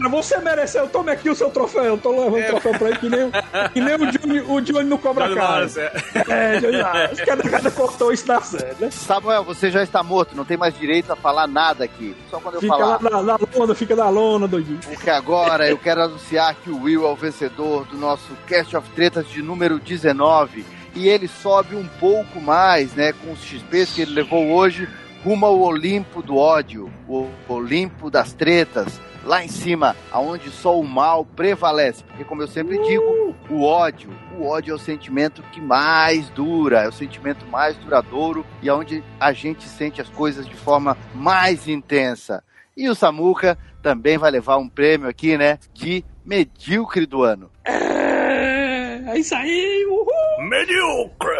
Cara, Você mereceu, tome aqui o seu troféu. Tô levando o troféu pra ele que nem, que nem o, Johnny, o Johnny no Cobra Johnny Kai. Lawrence, é. É, Johnny Lawrence. Cada, cada cortou isso na série, né? Samuel, você já está morto, não tem mais direito a falar nada aqui. Só quando eu Fica falar. lá na, na lona, fica na lona, doidinho. Porque agora eu quero anunciar que o Will é o vencedor do nosso Cast of Tretas de número 19. E ele sobe um pouco mais, né, com os XPs que ele levou hoje, rumo ao Olimpo do ódio, o Olimpo das tretas, lá em cima, aonde só o mal prevalece. Porque, como eu sempre digo, o ódio, o ódio é o sentimento que mais dura, é o sentimento mais duradouro e aonde a gente sente as coisas de forma mais intensa. E o Samuca também vai levar um prêmio aqui, né? De medíocre do ano. É, é isso aí, uhul. Medíocre!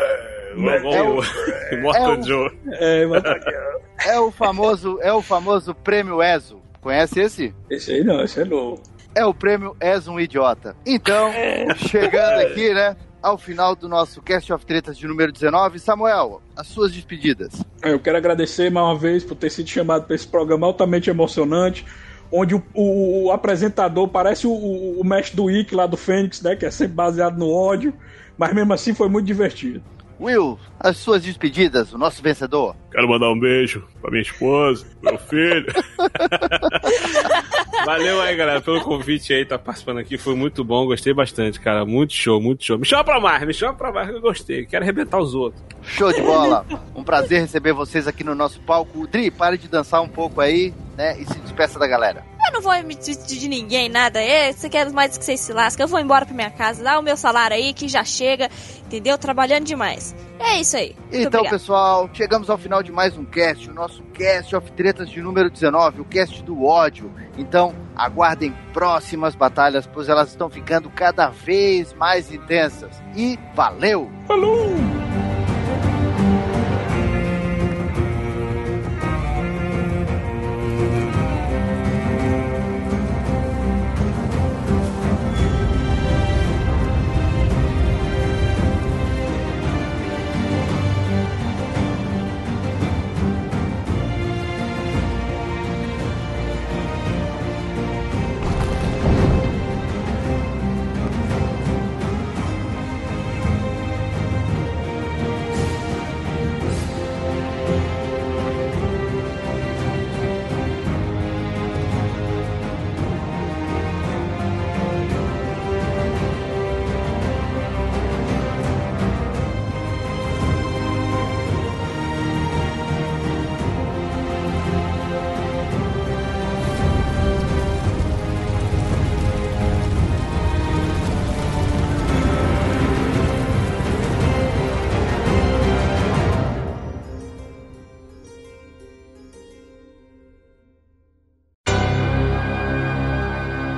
É o- é o- Joe. É, ó. É o famoso, é o famoso prêmio ESO. Conhece esse? Esse aí não, esse é novo. É o prêmio És um Idiota. Então, chegando aqui, né? Ao final do nosso Cast of Tretas de número 19, Samuel, as suas despedidas. Eu quero agradecer mais uma vez por ter sido chamado para esse programa altamente emocionante, onde o, o- o apresentador parece o, o, mestre do Ike lá do Fênix, né? Que é sempre baseado no ódio, mas mesmo assim foi muito divertido. Will, as suas despedidas, o nosso vencedor. Quero mandar um beijo pra minha esposa, meu filho. Valeu aí, galera, pelo convite aí, tá participando aqui. Foi muito bom, gostei bastante, cara. Muito show, muito show. Me chama pra mais, me chama pra mais que eu gostei. Quero arrebentar os outros. Show de bola. Um prazer receber vocês aqui no nosso palco. Dri, pare de dançar um pouco aí, né? E se despeça da galera. Eu não vou me despedir de ninguém, nada. É, você quer mais que vocês se lasquem? Eu vou embora pra minha casa, dá o meu salário aí, que já chega, entendeu? Trabalhando demais. É isso aí. Muito Então, obrigada. pessoal, chegamos ao final de mais um cast, o nosso cast of tretas de número 19, o cast do ódio. Então, aguardem próximas batalhas, pois elas estão ficando cada vez mais intensas. E valeu! Falou!